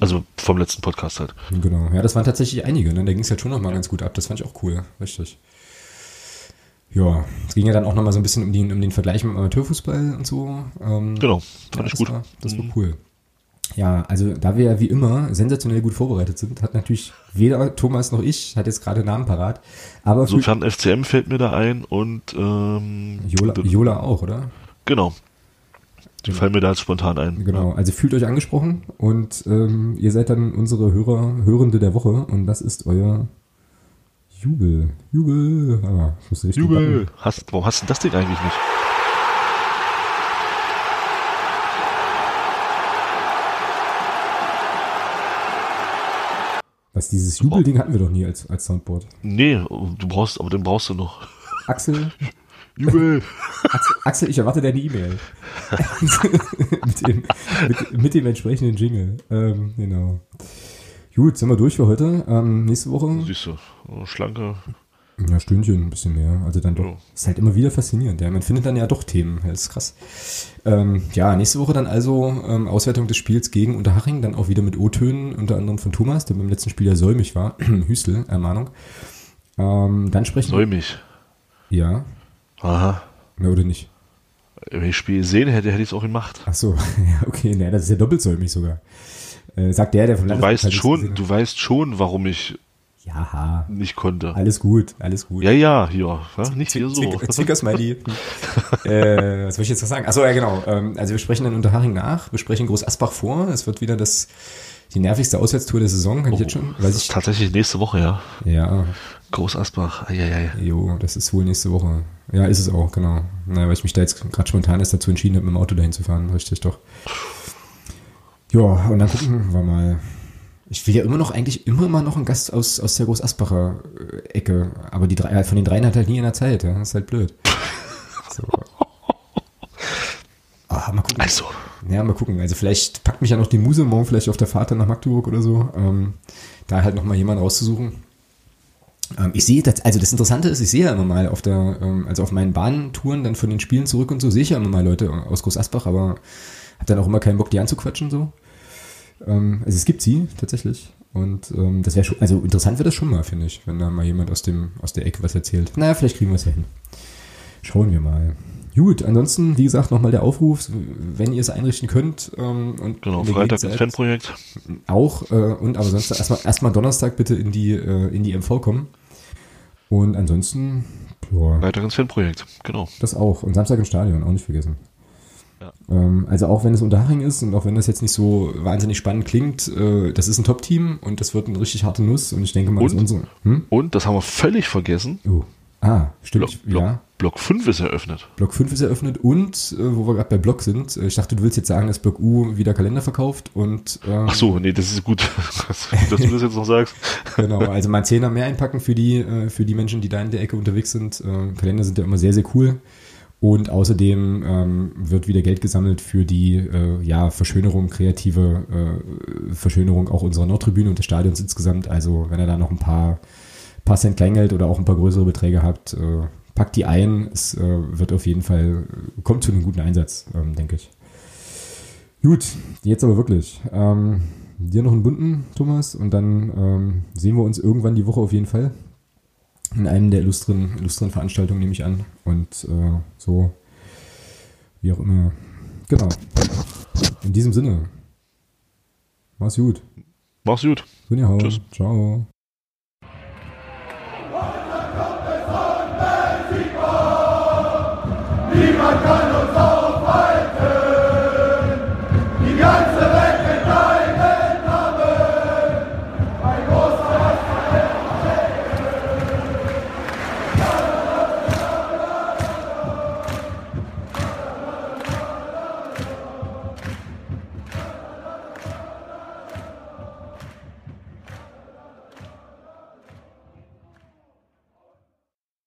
Also vom letzten Podcast halt. genau. Ja, das waren tatsächlich einige, ne? Da ging es halt schon nochmal ganz gut ab. Das fand ich auch cool, richtig. Ja, es ging ja dann auch nochmal so ein bisschen um, die, um den Vergleich mit dem Amateurfußball und so. Ähm, Genau, ja, fand ich das gut. War, das war Mhm. cool. Ja, also da wir ja wie immer sensationell gut vorbereitet sind, hat natürlich weder Thomas noch ich, hat jetzt gerade Namen parat, aber Sofern FCM fällt mir da ein und ähm, Jola, Jola auch, oder? genau. Die fallen mir da jetzt spontan ein. Genau, also fühlt euch angesprochen und ähm, ihr seid dann unsere Hörer, Hörende der Woche und das ist euer Jubel. Jubel. Ah, Jubel! Hast, warum hast du das Ding eigentlich nicht? Was dieses Jubelding hatten wir doch nie als, als Soundboard. Nee, du brauchst, aber den brauchst du noch. Axel, Jubel! Axel, Axel ich erwarte deine E-Mail. mit, dem, mit, mit dem entsprechenden Jingle. Ähm, genau. Gut, sind wir durch für heute. Ähm, nächste Woche du, oh, schlanke. Ja, Stündchen, ein bisschen mehr. Also dann doch. Ja. Ist halt immer wieder faszinierend. Ja, man findet dann ja doch Themen. Ja, Das ist krass. Ähm, ja, nächste Woche dann also ähm, Auswertung des Spiels gegen Unterhaching, dann auch wieder mit O-Tönen, unter anderem von Thomas, der beim letzten Spiel ja säumig war. Hüstel, Ermahnung. Ähm, dann sprechen Säumig. Ja, Aha. na, oder nicht? Wenn ich das Spiel gesehen hätte, hätte ich es auch gemacht. Ach so, ja, okay, na, das ist ja doppelt säumig sogar. Äh, sagt der, der vom Du weißt schon, du weißt schon, warum ich Ja, nicht konnte. alles gut, alles gut. Ja, ja, hier. Ja, nicht hier so. Zwinker-Smiley. äh, was soll ich jetzt noch sagen? Achso, ja genau. Ähm, also wir sprechen dann Unterhaching nach, wir sprechen Groß Asbach vor. Es wird wieder das die nervigste Auswärtstour der Saison, kann ich jetzt schon. Das Weiß ich. tatsächlich nächste Woche, ja. Ja, Groß Asbach. Eieiei. jo, das ist wohl nächste Woche. Ja, ist es auch, genau. Na, weil ich mich da jetzt gerade spontan erst dazu entschieden habe, mit dem Auto dahin zu fahren. Richtig doch. Ja, und dann gucken wir mal. Ich will ja immer noch eigentlich immer mal noch einen Gast aus, aus der Groß Asbacher äh, Ecke. Aber die drei, von den dreien hat halt nie in der Zeit, ja. Das ist halt blöd. So. Ah, mal gucken. Also, Ja, mal gucken. Also vielleicht packt mich ja noch die Muse morgen vielleicht auf der Fahrt dann nach Magdeburg oder so. Ähm, da halt noch mal jemanden rauszusuchen. Ähm, ich sehe das, also das Interessante ist, ich sehe ja immer mal auf der, ähm, also auf meinen Bahntouren dann von den Spielen zurück und so, sehe ich ja immer mal Leute aus Groß Asbach, aber hab dann auch immer keinen Bock, die anzuquatschen so. Ähm, also es gibt sie tatsächlich. Und ähm, das wäre schon, also interessant wäre das schon mal, finde ich, wenn da mal jemand aus dem, aus der Ecke was erzählt. Naja, vielleicht kriegen wir es ja hin. Schauen wir mal. Gut, ansonsten, wie gesagt, nochmal der Aufruf, wenn ihr es einrichten könnt. Ähm, und genau, Freitag seid, Fanprojekt. Auch, äh, und aber sonst erstmal erstmal Donnerstag bitte in die, äh, in die MV kommen. Und ansonsten, ja, Freitag ins Fanprojekt, genau. das auch. Und Samstag im Stadion, auch nicht vergessen. Ja. Ähm, also auch wenn es Unterhaching ist und auch wenn das jetzt nicht so wahnsinnig spannend klingt, äh, das ist ein Top-Team und das wird eine richtig harte Nuss und ich denke mal, und, das unsere. Hm? Und das haben wir völlig vergessen. Oh. Ah, stimmt. Block, ja. Block 5 ist eröffnet. Block 5 ist eröffnet und, äh, wo wir gerade bei Block sind, äh, ich dachte, du willst jetzt sagen, dass Block U wieder Kalender verkauft und. Ähm, Ach so, nee, das ist gut, dass du das jetzt noch sagst. genau, also mal Zehner mehr einpacken für die, äh, für die Menschen, die da in der Ecke unterwegs sind. Äh, Kalender sind ja immer sehr, sehr cool. Und außerdem ähm, wird wieder Geld gesammelt für die äh, ja, Verschönerung, kreative äh, Verschönerung auch unserer Nordtribüne und des Stadions insgesamt. Also wenn ihr da noch ein paar, paar Cent Kleingeld oder auch ein paar größere Beträge habt, äh, packt die ein. Es äh, wird auf jeden Fall, kommt zu einem guten Einsatz, ähm, denke ich. Gut, jetzt aber wirklich. Ähm, dir noch einen bunten, Thomas, und dann ähm, sehen wir uns irgendwann die Woche auf jeden Fall in einem der illustren, illustren Veranstaltungen, nehme ich an. Und äh, so, wie auch immer. Genau. In diesem Sinne. Mach's gut. Mach's gut. Tschüss. Ciao. Niemand kann